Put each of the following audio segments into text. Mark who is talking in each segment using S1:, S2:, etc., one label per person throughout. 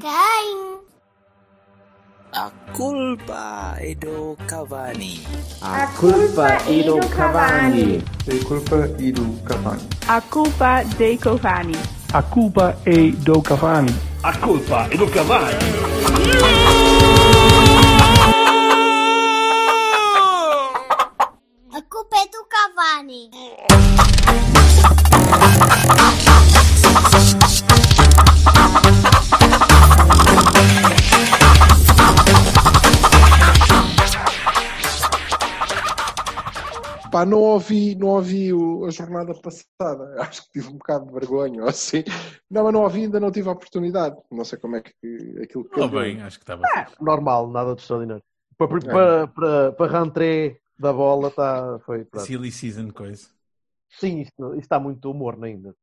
S1: quem?
S2: A culpa é do Cavani.
S3: A culpa é do Cavani.
S4: A culpa é do Cavani.
S5: A culpa dei Cavani.
S6: A culpa é do Cavani.
S7: A culpa é do Cavani.
S4: Pá, não ouvi, não ouvi o- a jornada passada. Acho que tive um bocado de vergonha ou assim. Não, mas não ouvi, ainda não tive a oportunidade. Não sei como é que aquilo que.
S8: Oh, bem, acho que estava.
S3: Normal, nada de extraordinário. Para,
S4: É.
S3: para, para, para rentrée da bola tá, foi. pronto.
S8: Silly season coisa.
S3: Sim, isto, isto está muito humor ainda.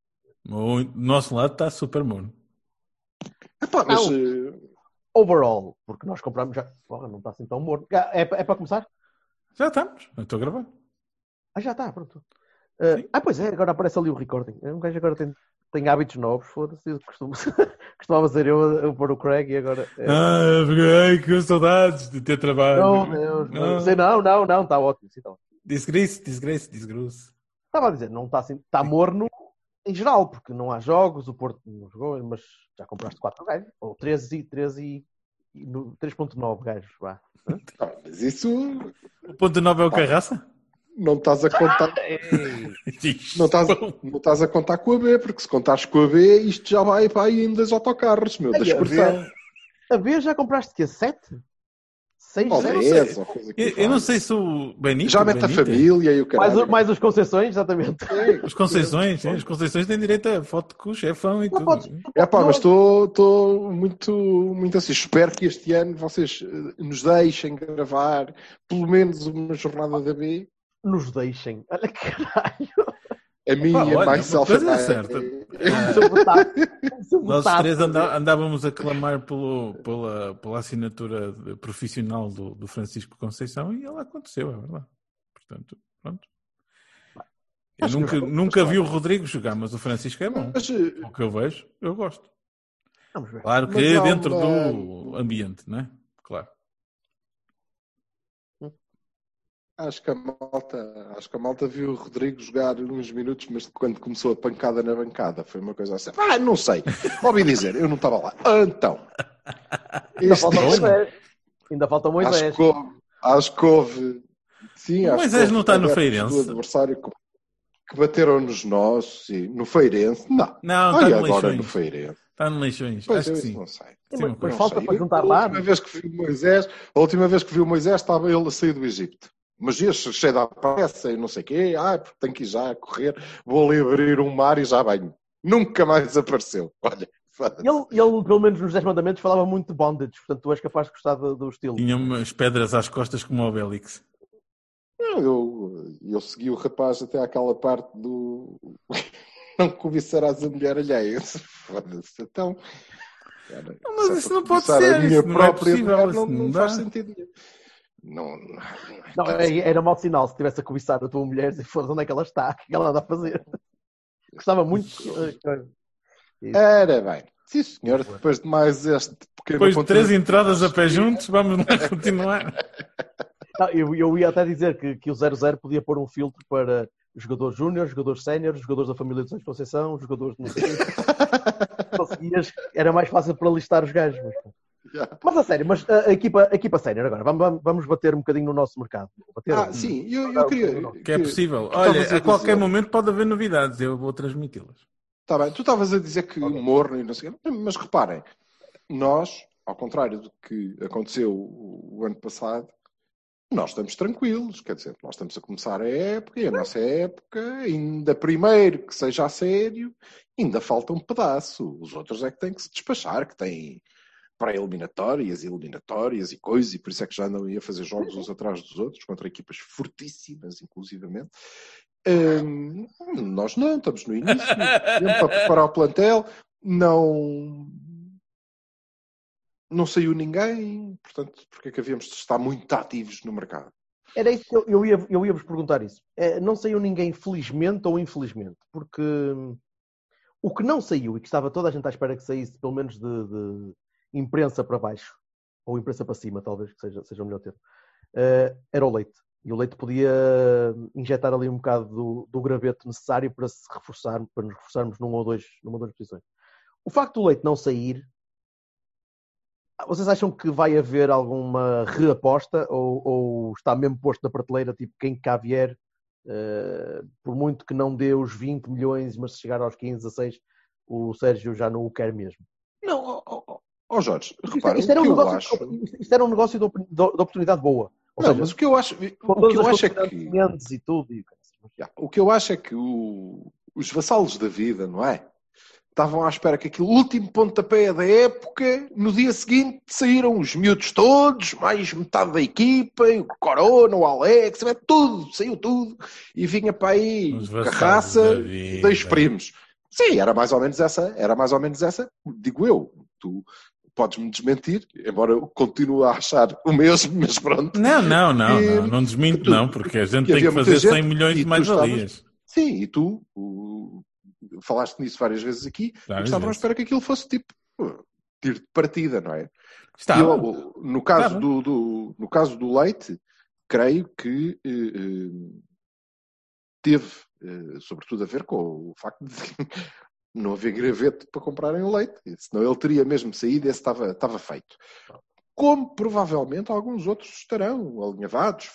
S8: O nosso lado está super morno.
S4: Epá, mas.
S3: Não.
S4: eh,
S3: Overall, porque nós compramos já. Porra, não está assim tão morno. É, é para começar?
S8: Já estamos. Estou a gravar.
S3: Ah, já está, pronto. Uh, ah, pois é, agora aparece ali o recording. Um gajo agora tem, tem hábitos novos, foda-se. eu Costumo, costumava ser eu a, pôr o Craig e agora. é-
S8: Ah, ai, que saudades de ter trabalho.
S3: Não, Deus, não,
S8: Ah.
S3: sei, não, não, não, está ótimo. sim, tá ótimo.
S8: Disgrace, disgrace, disgrace.
S3: Estava a dizer, não está assim, está morno em geral, porque não há jogos, o Porto não jogou, mas já compraste 4 gajos, ou 13 e 13 e, e no- 3.9 gajos, vá.
S4: ah, mas isso
S8: O ponto 9 é o Carraça?
S4: Não estás a contar. Não estás, não estás a contar com a B, porque se contares com a B, isto já vai para aí ainda dos autocarros, meu, da
S3: Ai, a
S4: expressão.
S3: A ver, já compraste que 7? 6,
S4: Ou
S3: 7?
S4: 10, ou coisa que
S8: Eu, eu não sei se o Benito.
S4: Já mete a
S8: Benito,
S4: família e o
S3: Mais,
S4: caralho.
S3: o- mais os concessões, exatamente.
S8: Os Conceições, sim, os Conceições têm direito a foto com o chefão e
S3: Não
S8: tudo.
S3: podes-
S4: É pá, mas estou muito, muito assim. Espero que este ano vocês eh, nos deixem gravar pelo menos uma jornada da B.
S3: nos deixem. Olha que caralho.
S4: A minha,
S8: olha,
S4: mais
S8: coisa é
S4: self
S8: certa.
S3: Sabotar-
S8: Nós
S3: sabotar.
S8: três andá- andávamos a clamar pelo, pela, pela assinatura profissional do, do Francisco Conceição e ela aconteceu, é verdade. Portanto, pronto. Eu
S4: Acho
S8: nunca,
S4: não.
S8: nunca vi o Rodrigo jogar, mas o Francisco é bom.
S4: Mas, eh,
S8: O que eu vejo, eu gosto.
S3: Vamos ver.
S8: Claro que
S4: Mas
S8: dentro do ambiente, não é? Claro.
S4: Acho que a malta, acho que a malta viu o Rodrigo jogar uns minutos, mas quando começou a pancada na bancada, foi uma coisa assim. Ah, não sei. Ouvi dizer, eu não estava lá. Então,
S3: Ainda falta Moisés. Ainda falta
S4: acho
S3: Moisés.
S4: que houve, acho que houve sim,
S8: O Moisés
S4: que houve
S8: não está no Feirense?
S4: do adversário que, que bateram nos nossos e no Feirense. Não.
S8: Não,
S4: Olha
S8: está no
S4: agora no. Feirês.
S8: Está no Leixões.
S4: Pois
S8: Acho que
S4: isso
S8: sim.
S4: não sei.
S3: Sim,
S8: Sim,
S3: mas
S8: coisa.
S3: falta
S4: Sei.
S3: para juntar
S4: a
S3: lá.
S4: última vez que vi Moisés, a última vez que vi o Moisés estava ele a sair do Egito. Mas este cheio da pressa e não sei o quê, ah, porque tenho que ir já a correr, vou ali abrir um mar e já venho. Nunca mais apareceu. Olha.
S3: Ele, ele, pelo menos nos 10 mandamentos, falava muito de bondage, portanto tu és capaz de gostar do, do estilo.
S8: Tinha umas pedras às costas como o Obélix.
S4: eu, eu segui o rapaz até àquela parte do não cobiçarás a mulher alheia. Foda-se. Então, cara,
S8: Não, mas
S4: é
S8: isso não pode ser,
S4: A minha
S8: isso não é
S4: própria
S8: possível,
S4: mulher não,
S8: não
S4: não faz sentido nenhum. Não, não,
S3: Não, é- era mau sinal se estivesse a cobiçar a tua mulher e fosse onde é que ela está, o que ela anda a fazer. Gostava muito. eh,
S4: Era bem. Sim, senhor. Depois de mais este pequeno
S8: Depois de
S4: ponto
S8: três entradas a pé juntos, vamos continuar.
S3: Não, eu, eu ia até dizer que, que o 00 podia pôr um filtro para jogadores júnior, jogadores sénior, jogadores da família de São Conceição, jogadores de. Conseguias, era mais fácil para listar os gajos. Mas,
S4: Já.
S3: mas a sério, mas a, a equipa, a equipa agora, vamos, vamos- bater um bocadinho no nosso mercado. Bater,
S4: Ah, sim, eu, eu queria.
S8: Que é possível.
S4: Estavas
S8: Olha, a qualquer
S4: dizer-
S8: momento pode haver novidades, eu vou transmiti-las.
S4: Tá bem, tu estavas a dizer que morno e não sei o quê, mas reparem, nós, ao contrário do que aconteceu o, o ano passado, nós estamos tranquilos, quer dizer, nós estamos a começar a época e a nossa época, ainda primeiro que seja a sério, ainda falta um pedaço. Os outros é que têm que se despachar, que têm pré-eliminatórias, eliminatórias e coisas, e por isso é que já não ia fazer jogos uns atrás dos outros, contra equipas fortíssimas, inclusivamente. Hum, nós não, estamos no início, para preparar o plantel, não, não saiu ninguém, portanto, porque é que havíamos de estar muito ativos no mercado?
S3: Era isso que eu, eu ia, eu ia vos perguntar isso. Eh, não saiu ninguém felizmente ou infelizmente, porque hum, o que não saiu e que estava toda a gente à espera que saísse, pelo menos de, de- imprensa para baixo, ou imprensa para cima, talvez que seja, seja o melhor termo, eh, era o leite. E o leite podia injetar ali um bocado do, do graveto necessário para se reforçar, para nos reforçarmos numa ou, dois, numa ou duas posições. O facto do leite não sair, vocês acham que vai haver alguma reaposta ou, ou está mesmo posto na prateleira, tipo quem cá vier, eh, por muito que não dê os 20 milhões, mas se chegar aos 15, 16, o Sérgio já não o quer mesmo?
S4: Não, ó ó, Jorge,
S3: Isto,
S4: repara,
S3: isto era
S4: o
S3: um negócio,
S4: acho...
S3: isto era um negócio de, op- de oportunidade boa. Ou
S4: Não,
S3: seja,
S4: mas o que eu acho, o que eu acho é que...
S3: e tudo. E...
S4: Já, O que eu acho é que o- os vassalos da vida, não é? Estavam à espera que aquele último pontapé da época, no dia seguinte saíram os miúdos todos, mais metade da equipa, o Corona, o Alex, é tudo, saiu tudo, e vinha para aí Carraça,
S8: da
S4: dois primos. Sim, era mais ou menos essa, era mais ou menos essa, digo eu. Tu podes-me desmentir, embora eu continue a achar o mesmo, mas pronto.
S8: Não, não, não,
S4: E-
S8: não, não desminto,
S4: tu-
S8: não, porque a gente tem que fazer 100
S4: gente
S8: milhões
S4: e
S8: de
S4: tu
S8: mais-valias.
S4: Sim, e tu o- falaste nisso várias vezes aqui,
S8: Várias
S4: estavam à espera que aquilo fosse tipo tiro de partida, não é?
S8: Está.
S4: Eu, no, caso do, do- no caso do leite, creio que eh, eh, teve, eh, sobretudo, a ver com o facto de não haver graveto para comprarem o leite, senão ele teria mesmo saído e esse estava, estava feito. Como provavelmente alguns outros estarão alinhavados,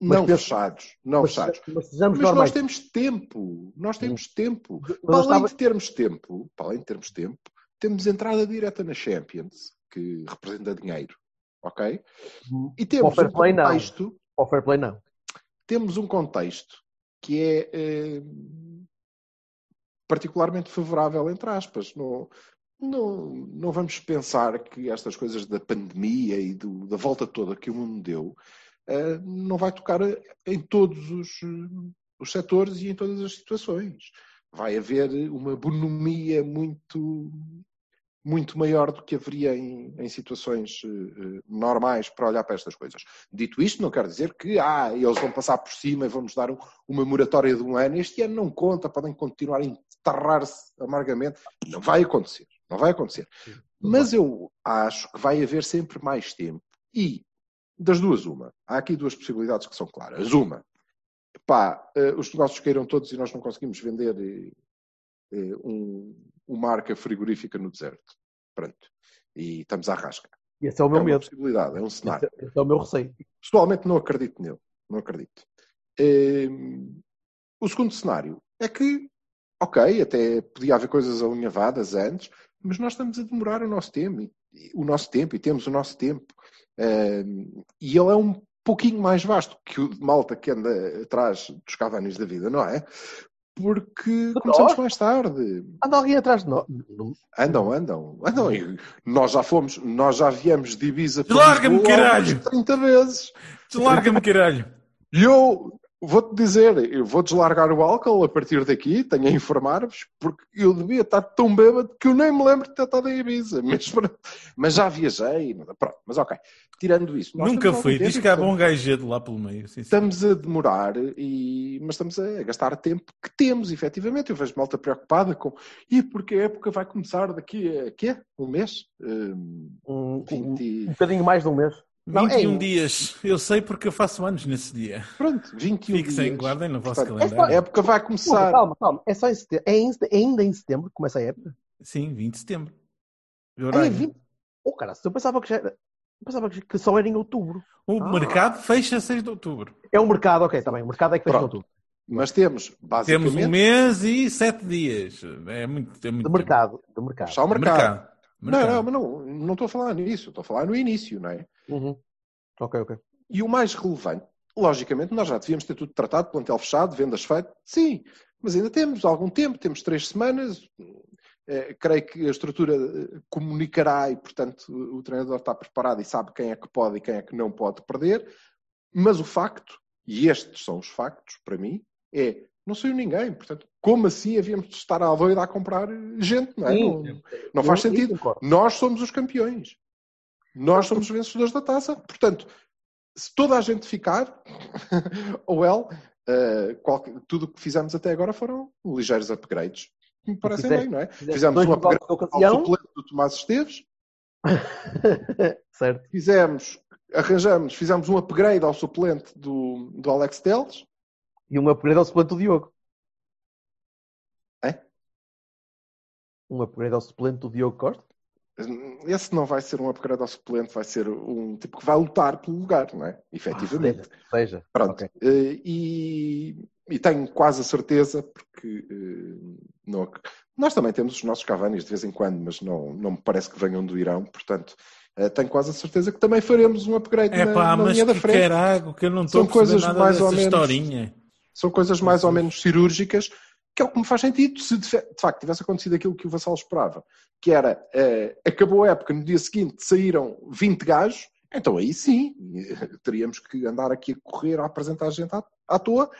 S3: Mas
S4: não
S3: penso-
S4: fechados, não
S3: Mas,
S4: fechados.
S3: mas
S4: Mas nós temos tempo, nós temos tempo.
S3: Mas
S4: Para além
S3: estava-
S4: de termos tempo, para além de termos tempo, temos entrada direta na Champions, que representa dinheiro, ok? E temos um
S3: play, não.
S4: contexto,
S3: fair play, não.
S4: temos um contexto que é eh, particularmente favorável, entre aspas. Não, não, não vamos pensar que estas coisas da pandemia e do- da volta toda que o mundo deu eh, não vai tocar em todos os, os setores e em todas as situações. Vai haver uma bonomia muito muito maior do que haveria em, em situações eh, normais para olhar para estas coisas. Dito isto, não quer dizer que ah, eles vão passar por cima e vão-nos dar um- uma moratória de um ano. Este ano não conta, podem continuar a enterrar-se amargamente. Não vai acontecer. Não vai acontecer. Mas eu acho que vai haver sempre mais tempo. E, das duas, uma. Há aqui duas possibilidades que são claras. Uma, pá, eh, os negócios caíram todos e nós não conseguimos vender eh, um, uma marca frigorífica no deserto. Pronto. E estamos à rasca.
S3: Esse é o
S4: É
S3: meu
S4: uma
S3: medo.
S4: possibilidade, é um cenário.
S3: Esse, esse é o meu receio.
S4: Pessoalmente não acredito nele. Não acredito. Ehm, o segundo cenário é que, ok, até podia haver coisas alinhavadas antes, mas nós estamos a demorar o nosso tempo, e- o nosso tempo, e temos o nosso tempo. Ehm, e ele é um pouquinho mais vasto que o de malta que anda atrás dos cavanis da vida, não é? Porque começamos mais tarde.
S3: Anda alguém atrás de nós.
S4: Andam, andam, andam. E nós já fomos, nós já viemos de Ibiza Lisboa
S8: caralho!
S4: umas 30 vezes.
S8: Deslarga-me, caralho!
S4: E eu vou-te dizer, eu vou deslargar o álcool a partir daqui, tenho a informar-vos, porque eu devia estar tão bêbado que eu nem me lembro de ter estado em Ibiza. Mas, mas já viajei, pronto, mas ok. Tirando isso.
S8: Nunca fui. Diz que há bom gajedo lá pelo meio. Sim, sim.
S4: Estamos a demorar, e... mas estamos a gastar tempo que temos, efetivamente. Eu vejo malta preocupada com e porque a época vai começar daqui a quê? Um mês? Hum,
S3: Um, um,
S4: 20...
S3: um bocadinho mais de um mês. Não,
S8: 21
S3: é-
S8: dias. Eu sei porque eu faço anos nesse dia.
S4: Pronto, 21
S8: Fixem,
S4: dias.
S8: guardem no vosso
S4: Portanto,
S8: calendário.
S4: A época vai começar.
S3: calma, calma. É só em setembro. É, em- é ainda em setembro que começa a época?
S8: Sim, 20 de setembro.
S3: É,
S8: Horário.
S3: 20. Oh, cara, eu pensava que já era. Eu pensava que que só era em outubro.
S8: O
S3: Ah.
S8: mercado fecha 6 de outubro.
S3: É o mercado, ok, está bem. O mercado é que fecha em
S4: Pronto.
S3: outubro.
S4: Mas temos, basicamente,
S8: Temos um mês e 7 dias. É muito, é muito
S3: De
S8: tempo.
S3: mercado. De mercado.
S4: fechar o mercado.
S8: Mercado.
S4: Não,
S8: Mercado.
S4: não, mas não, não estou a falar nisso, estou a falar no início, não é?
S3: Uhum. Ok, ok.
S4: E o mais relevante, logicamente, nós já devíamos ter tudo tratado, plantel fechado, vendas feitas, sim, mas ainda temos algum tempo, temos três semanas. Eh, creio que a estrutura eh, comunicará e, portanto, o treinador está preparado e sabe quem é que pode e quem é que não pode perder. Mas o facto, e estes são os factos para mim, é não saiu ninguém. Portanto, como assim havíamos de estar à doida a comprar gente? Não, é?
S3: Sim.
S4: não, não faz sentido. Nós somos os campeões. Nós somos os vencedores da taça. Portanto, se toda a gente ficar, ou ele, eh, qualquer- tudo o que fizemos até agora foram ligeiros upgrades. Me parecem bem, não é? Fizemos
S3: dois
S4: um upgrade ao suplente do Tomás Esteves,
S3: certo.
S4: Fizemos, arranjamos, fizemos um upgrade ao suplente do, do Alex Teles.
S3: E um upgrade ao suplente do Diogo.
S4: É?
S3: Um upgrade ao suplente do Diogo Costa?
S4: Esse não vai ser um upgrade ao suplente, vai ser um tipo que vai lutar pelo lugar, não é? Efetivamente.
S3: Ah, seja.
S4: Pronto.
S3: Ok.
S4: Eh, E, e tenho quase a certeza, porque eh, não nós também temos os nossos Cavanis de vez em quando, mas não, não me parece que venham do Irão, portanto, eh, tenho quase a certeza que também faremos um upgrade
S8: É
S4: na,
S8: pá,
S4: na
S8: mas
S4: linha da
S8: que
S4: frente.
S8: carago, que eu não estou
S4: São
S8: a perceber
S4: coisas
S8: nada
S4: mais
S8: dessa
S4: ou menos-
S8: historinha.
S4: São coisas mais ou menos cirúrgicas, que é o que me faz sentido se de, facto tivesse acontecido aquilo que o Vassal esperava, que era, eh, acabou a época, no dia seguinte saíram 20 gajos, então aí sim, teríamos que andar aqui a correr a apresentar gente à, à toa.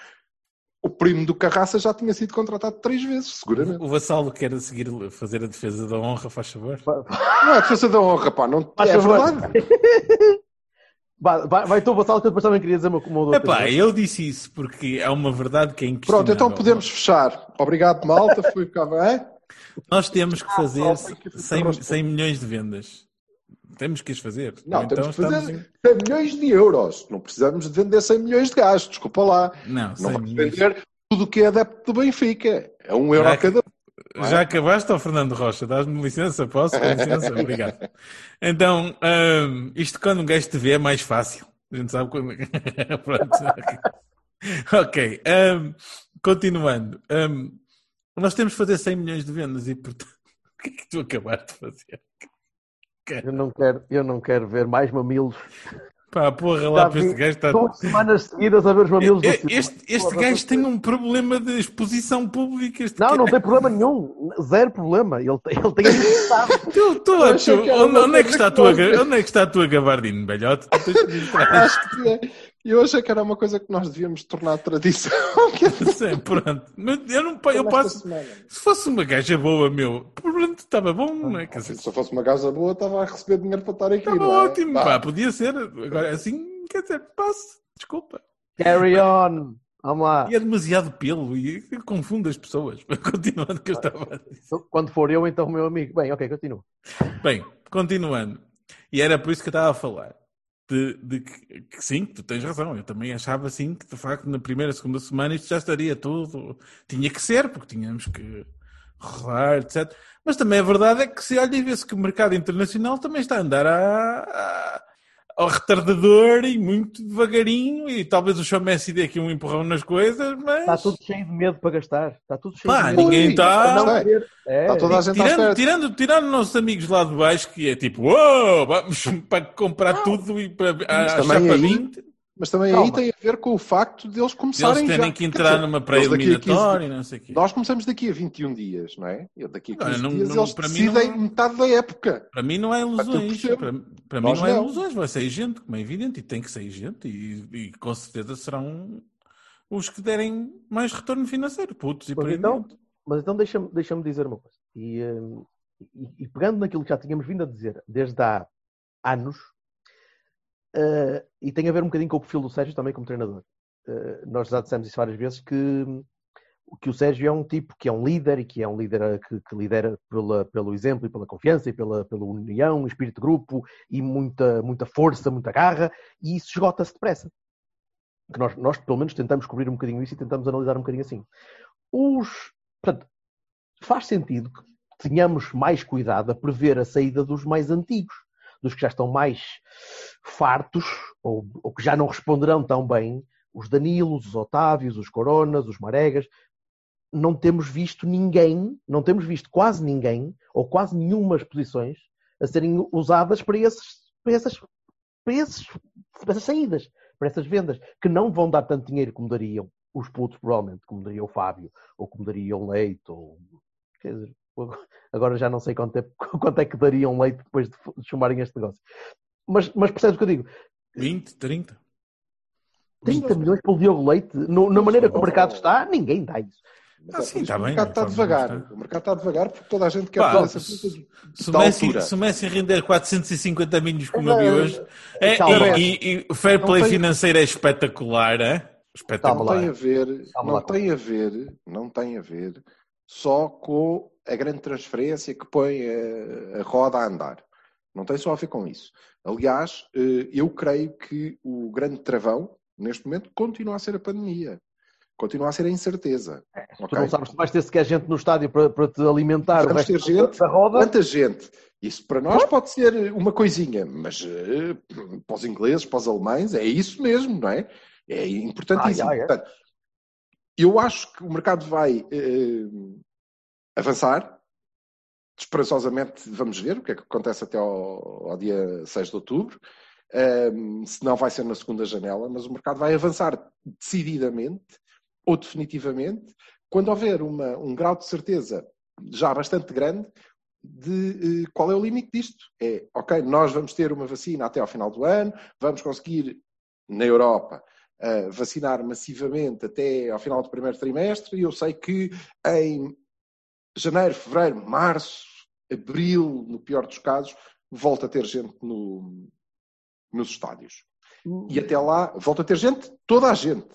S4: O primo do Carraça já tinha sido contratado três vezes, seguramente.
S8: O Vassalo quer seguir fazer a defesa da honra, faz favor.
S4: Não é defesa da honra, pá, não
S3: Faz
S4: é
S3: favor.
S4: verdade.
S3: Vai, vai, vai tu, Vassal, que eu depois também queria dizer uma, uma outra
S8: É pá,
S3: coisa.
S8: eu disse isso porque é uma verdade que é
S4: Pronto,
S8: inquestionável.
S4: então podemos fechar. Obrigado, malta. Foi ficava, é?
S8: Nós temos que fazer
S4: Ah, só tem que
S8: 100, 100 milhões de vendas. Temos que as fazer.
S4: Não,
S8: Ou
S4: temos que fazer
S8: em-
S4: 100 milhões de euros. Não precisamos de vender 100 milhões de gajos, desculpa lá.
S8: Não,
S4: Não
S8: 100
S4: vamos
S8: milhões.
S4: vender tudo o que é adepto do Benfica. É um euro a cada?
S8: Já acabaste, ó Fernando Rocha? Dás-me licença? Posso? Com licença? Obrigado. Então, hum, isto quando um gajo te vê é mais fácil. A gente sabe quando. Pronto. ok. hum, continuando. Hum, nós temos que fazer 100 milhões de vendas e, portanto, o que é que tu acabaste de fazer?
S3: Eu não quero, eu não quero ver mais mamilos.
S8: Pá, porra lá para este gajo está.
S3: Duas semanas seguidas a ver os mamilos do.
S8: Este, este
S3: Porra,
S8: gajo tem um problema de exposição pública. Este
S3: Não, não
S8: cara-
S3: tem problema nenhum. Zero problema. Ele tem, ele tem a
S8: Tu, tu, tu, onde,
S4: uma
S8: onde é que está a tua, onde é que está a tua gabardina, velhote?
S4: Acho que é. Eu achei que era uma coisa que nós devíamos tornar tradição.
S8: Sim, pronto. Mas eu não eu passo.
S4: semana.
S8: Se fosse uma gaja boa, meu, pronto, estava bom, não é? Quer dizer,
S4: Se eu fosse uma gaja boa, estava a receber dinheiro para estar aqui.
S8: estava
S4: não é?
S8: ótimo,
S4: Vá.
S8: pá, podia ser. Agora assim, quer dizer, passe, desculpa.
S3: Carry on. Vamos lá.
S8: E é demasiado pelo e confunde as pessoas. Continuando o que eu estava a dizer.
S3: Quando for eu, então, meu amigo. Bem, ok, continua.
S8: Bem, continuando. E era por isso que eu estava a falar. De, de que, que sim, tu tens razão. Eu também achava assim que de facto na primeira, segunda semana isto já estaria tudo. Tinha que ser, porque tínhamos que rolar, etc. Mas também a verdade é que se olha e vê-se que o mercado internacional também está a andar a- a- ao retardador e muito devagarinho. E talvez o Messi dê aqui um empurrão nas coisas, mas.
S3: Está tudo cheio de medo para gastar. Está tudo cheio
S8: Pá,
S3: de medo.
S8: ninguém está.
S3: Querer. É.
S4: Está toda a gente
S8: Tirando, tirando, tirando nossos amigos lá de baixo, que é tipo, uou, vamos para comprar tudo e para
S4: Mas
S8: a, a
S4: também
S8: chapa
S4: aí-
S8: 20.
S4: Mas também
S3: Calma.
S4: aí tem a ver com o facto deles
S8: Eles
S4: começarem
S8: terem
S4: já.
S8: que entrar numa
S4: eles daqui a 15
S8: pré-eliminatória e não sei o quê.
S4: Nós começamos daqui a 21 dias, não é? E daqui a 15
S8: Olha, não-
S4: dias
S8: não-
S4: eles
S8: para mim
S4: decidem
S8: não-
S4: metade da época.
S8: Para mim não é ilusões. Para, para mim não é ilusões. Vai sair gente, como é evidente, e tem que sair gente. E, e com certeza serão os que derem mais retorno financeiro, putos e
S3: Pois
S8: por aí
S3: então. Mas então deixa-me deixa dizer uma coisa. E, hum, e- e pegando naquilo que já tínhamos vindo a dizer desde há anos, eh, e tem a ver um bocadinho com o perfil do Sérgio também como treinador. Eh, nós já dissemos isso várias vezes que, que o Sérgio é um tipo que é um líder e que é um líder eh, que, que lidera pela, pelo exemplo e pela confiança e pela, pela união, espírito de grupo e muita, muita força, muita garra, e isso esgota-se depressa. Que nós, nós, pelo menos, tentamos cobrir um bocadinho isso e tentamos analisar um bocadinho assim. Os, portanto, faz sentido que tenhamos mais cuidado a prever a saída dos mais antigos, dos que já estão mais fartos ou, ou que já não responderão tão bem, os Danilos, os Otávios, os Coronas, os Maregas. Não temos visto ninguém, não temos visto quase ninguém, ou quase nenhumas posições a serem usadas para, esses, para, essas, para, esses, para essas saídas, para essas vendas, que não vão dar tanto dinheiro como dariam os putos, provavelmente, como daria o Fábio, ou como daria o Leite, ou quer dizer, agora já não sei quanto é, quanto é que daria um leite depois de chumarem este negócio. Mas, mas percebes o que eu digo?
S8: 20, 30.
S3: 30 milhões pelo Diogo Leite, no- na maneira que o mercado está, ninguém dá isso.
S8: Ah, sim,
S4: por isso
S8: tá
S4: que o
S8: bem,
S4: mercado está devagar. O mercado está devagar porque toda a gente quer
S8: Pá,
S4: essa
S8: Se o,
S4: da
S8: Messi, se o Messi render 450 milhões como eu vi
S3: Não,
S8: hoje, é,
S3: calma.
S8: e, e- e o fair play
S4: tem-
S8: financeiro é espetacular, é? Espetacular.
S4: Não tem a ver, não tem a ver, não tem a ver só com a grande transferência que põe a, a roda a andar. Não tem só a ver com isso. Aliás, eh, eu creio que o grande travão, neste momento, continua a ser a pandemia. Continua a ser a incerteza.
S3: Tu
S4: ok?
S3: não sabes se vais ter sequer gente no estádio para, para te alimentar.
S4: Vamos ter gente,
S3: da roda.
S4: quanta gente? Isso para nós pode ser uma coisinha, mas eh, para os ingleses, para os alemães, é isso mesmo, não é? É importantíssimo.
S3: Ah, é, é.
S4: Portanto, eu acho que o mercado vai eh, avançar. Esperançosamente, vamos ver o que é que acontece até ao, ao dia 6 de outubro. Um, se não vai ser na segunda janela, mas o mercado vai avançar decididamente ou definitivamente quando houver uma, um grau de certeza já bastante grande de eh, qual é o limite disto. É, ok, nós vamos ter uma vacina até ao final do ano, vamos conseguir, na Europa, eh, vacinar massivamente até ao final do primeiro trimestre, e eu sei que em janeiro, fevereiro, março, abril, no pior dos casos, volta a ter gente no, nos estádios. E até lá, volta a ter gente, toda a gente.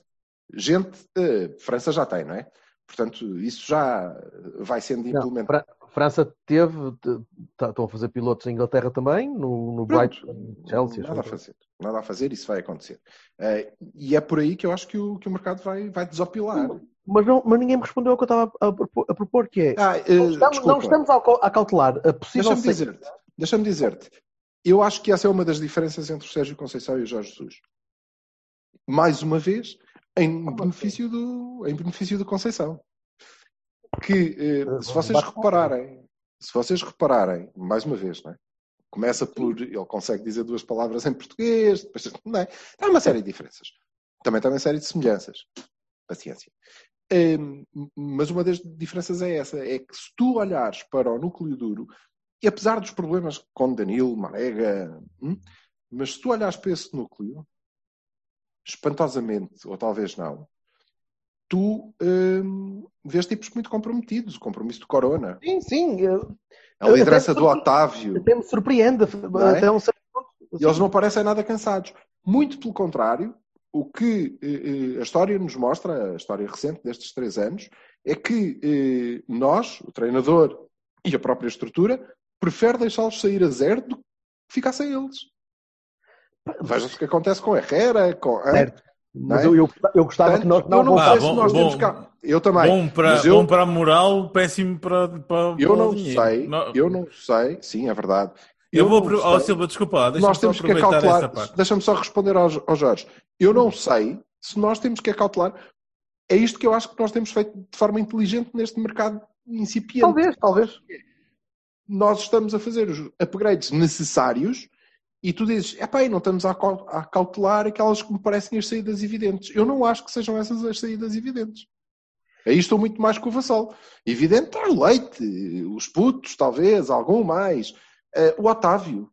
S4: Gente, eh, França já tem, não é? Portanto, isso já vai sendo
S3: Não,
S4: implementado.
S3: Fra- França teve, te- estão a fazer pilotos em Inglaterra também, no, no. Brighton, Chelsea.
S4: Nada a fazer. Nada a fazer, isso vai acontecer. Eh, e é por aí que eu acho que o, que o mercado vai, vai desopilar.
S3: Mas, não, mas ninguém me respondeu ao que eu estava a, propor, a propor, que é
S4: Ah, eh,
S3: não estamos, não estamos a, cautelar a possível
S4: Deixa-me dizer-te. Deixa-me dizer-te. Eu acho que essa é uma das diferenças entre o Sérgio Conceição e o Jorge Jesus. Mais uma vez, em benefício do, em benefício do Conceição. Que, eh, se vocês repararem, se vocês repararem, mais uma vez, não é? Começa por, ele consegue dizer duas palavras em português, depois, não é? Há uma série de diferenças. Também tem uma série de semelhanças. Paciência. Mas uma das diferenças é essa, é que se tu olhares para o núcleo duro, e apesar dos problemas com Danilo, Marega, hum, mas se tu olhares para esse núcleo, espantosamente, ou talvez não, tu hum, vês tipos muito comprometidos, o compromisso do Corona,
S3: Sim, sim. eu-
S4: a liderança do Otávio,
S3: Até me surpreende.
S4: é?
S3: Até um certo ponto.
S4: e eles não parecem nada cansados. Muito pelo contrário, o que eh, eh, a história nos mostra, a história recente destes três anos, é que eh, nós, o treinador e a própria estrutura, prefere deixá-los sair a zero do que ficar sem eles. Veja-se o que acontece com a Herrera, com a...
S3: Certo. Mas
S4: é?
S3: eu, eu, eu gostava
S4: Portanto,
S3: que nós não
S4: não
S3: voltássemos.
S4: se
S8: bom,
S4: nós
S8: bom.
S4: temos cá. Eu também.
S8: Bom para,
S4: Mas eu-
S8: bom para a moral, péssimo para, para,
S4: Eu
S8: para o
S4: não
S8: dinheiro.
S4: sei,
S8: Não-
S4: eu não sei, sim, é verdade.
S8: Eu, vou.
S4: não
S8: pro- Oh,
S4: sei.
S8: Silva, desculpa deixa-me
S4: nós
S8: só
S4: temos que
S8: essa
S4: acautelar.
S8: parte.
S4: Deixa-me só responder ao, ao Jorge. Eu não sei se nós temos que acautelar. É isto que eu acho que nós temos feito de forma inteligente neste mercado incipiente.
S3: Talvez, talvez.
S4: Nós estamos a fazer os upgrades necessários e tu dizes, epá, e não estamos a cautelar aquelas que me parecem as saídas evidentes. Eu não acho que sejam essas as saídas evidentes. Aí estou muito mais com o Vassal. Evidente está o Leite, os putos, talvez, algum mais. Eh, o Otávio,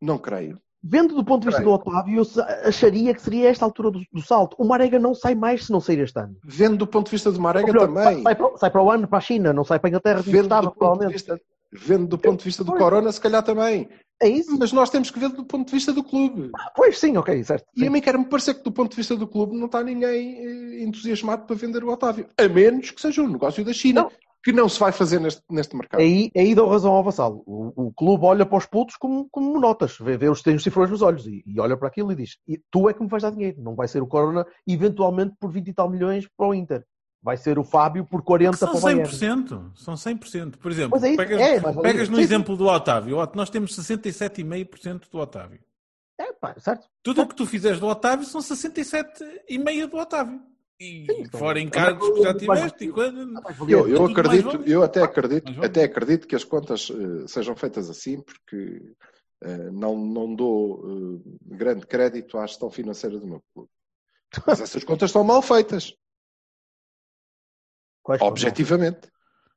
S4: não creio.
S3: Vendo do ponto de vista
S4: Peraí.
S3: do Otávio, eu acharia que seria esta altura do, do salto. O Marega não sai mais se não sair este ano.
S4: Vendo do ponto de vista do Marega
S3: melhor,
S4: também.
S3: Sai, para, sai para o ano, para a China, não sai para a Inglaterra,
S4: Vendo
S3: estava,
S4: do, ponto de vista, vendo do ponto de vista do
S3: Pois.
S4: Corona, se calhar também.
S3: É isso?
S4: Mas nós temos que ver do ponto de vista do clube.
S3: Pois sim, ok, certo.
S4: E a mim quer-me parecer que do ponto de vista do clube não está ninguém eh, entusiasmado para vender o Otávio. A menos que seja um negócio da China,
S3: Não.
S4: Que não se vai fazer neste, neste mercado.
S3: Aí, aí dou razão ao Vassalo. O, o clube olha para os putos como, como notas, vê, vê os, tem os cifrões nos olhos e, e olha para aquilo e diz: "E tu é que me vais dar dinheiro, não vai ser o Corona, eventualmente por 20 e tal milhões para o Inter. Vai ser o Fábio por 40
S8: São
S3: para o Bayern.
S8: 100%. São 100%. Por exemplo,
S3: é
S8: pegas,
S3: é,
S8: pegas no
S3: sim, sim.
S8: exemplo do Otávio. Nós temos 67,5% do Otávio.
S3: É, pá, certo?
S8: Tudo o que tu fizeres do Otávio são 67,5% do Otávio. E
S3: Sim, então,
S8: fora encargos que já tiveste. E coisa...
S4: Eu, eu acredito, eu até acredito, até acredito que as contas eh, sejam feitas assim, porque eh, não, não dou eh, grande crédito à gestão financeira do meu clube. Mas essas contas estão mal feitas,
S3: Quais são?
S4: objetivamente.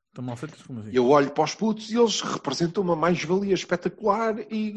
S8: Estão mal feitas como assim?
S4: Eu olho para os putos e eles representam uma mais-valia espetacular e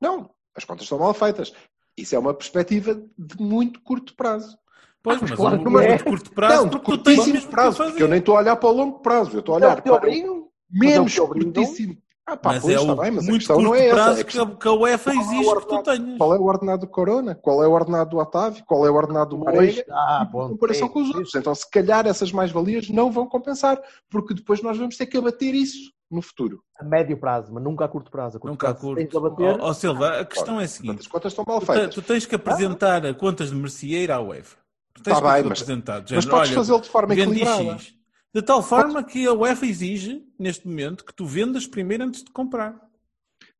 S4: não, as contas estão mal feitas. Isso é uma perspectiva de muito curto prazo.
S8: Pois, mas
S3: claro
S8: um
S3: não é.
S8: de curto prazo,
S4: não, de
S8: porque tu tens
S4: curtíssimo prazo,
S8: fazer.
S4: porque eu nem estou a olhar para o longo prazo, eu estou a
S3: É
S4: olhar para menos
S3: Mas é o que obrigam?
S4: curtíssimo. Ah, pá,
S8: Mas
S4: pois,
S8: é
S4: está
S8: o
S4: bem, mas a
S8: muito
S4: questão
S8: curto
S4: não é essa.
S8: prazo
S4: A
S8: que, a, que a UEFA
S4: Qual é o
S8: exige que tu
S4: ordenado?
S8: tenhas.
S4: Qual é o ordenado do Corona? Qual é o ordenado do Otávio? Qual é o ordenado do Marega?
S3: ah,
S4: em
S3: bom,
S4: comparação
S3: é,
S4: com os outros. Então, se calhar, essas mais-valias não vão compensar, porque depois nós vamos ter que abater isso. no futuro.
S3: A médio prazo, mas nunca a curto prazo. A curto
S8: Nunca a
S3: prazo,
S8: curto.
S3: tens de abater.
S8: Ó ó, Silva, a questão é a seguinte:
S4: as contas estão mal
S8: tu,
S4: feitas.
S8: tu tens que apresentar a contas de merceeiro à UEFA.
S4: Tá
S8: que
S4: bem, mas-
S8: apresentar. de
S4: Mas podes fazê-lo de forma
S8: vendi
S4: equilibrada.
S8: X. De tal forma que a UEFA exige, neste momento, que tu vendas primeiro antes de comprar.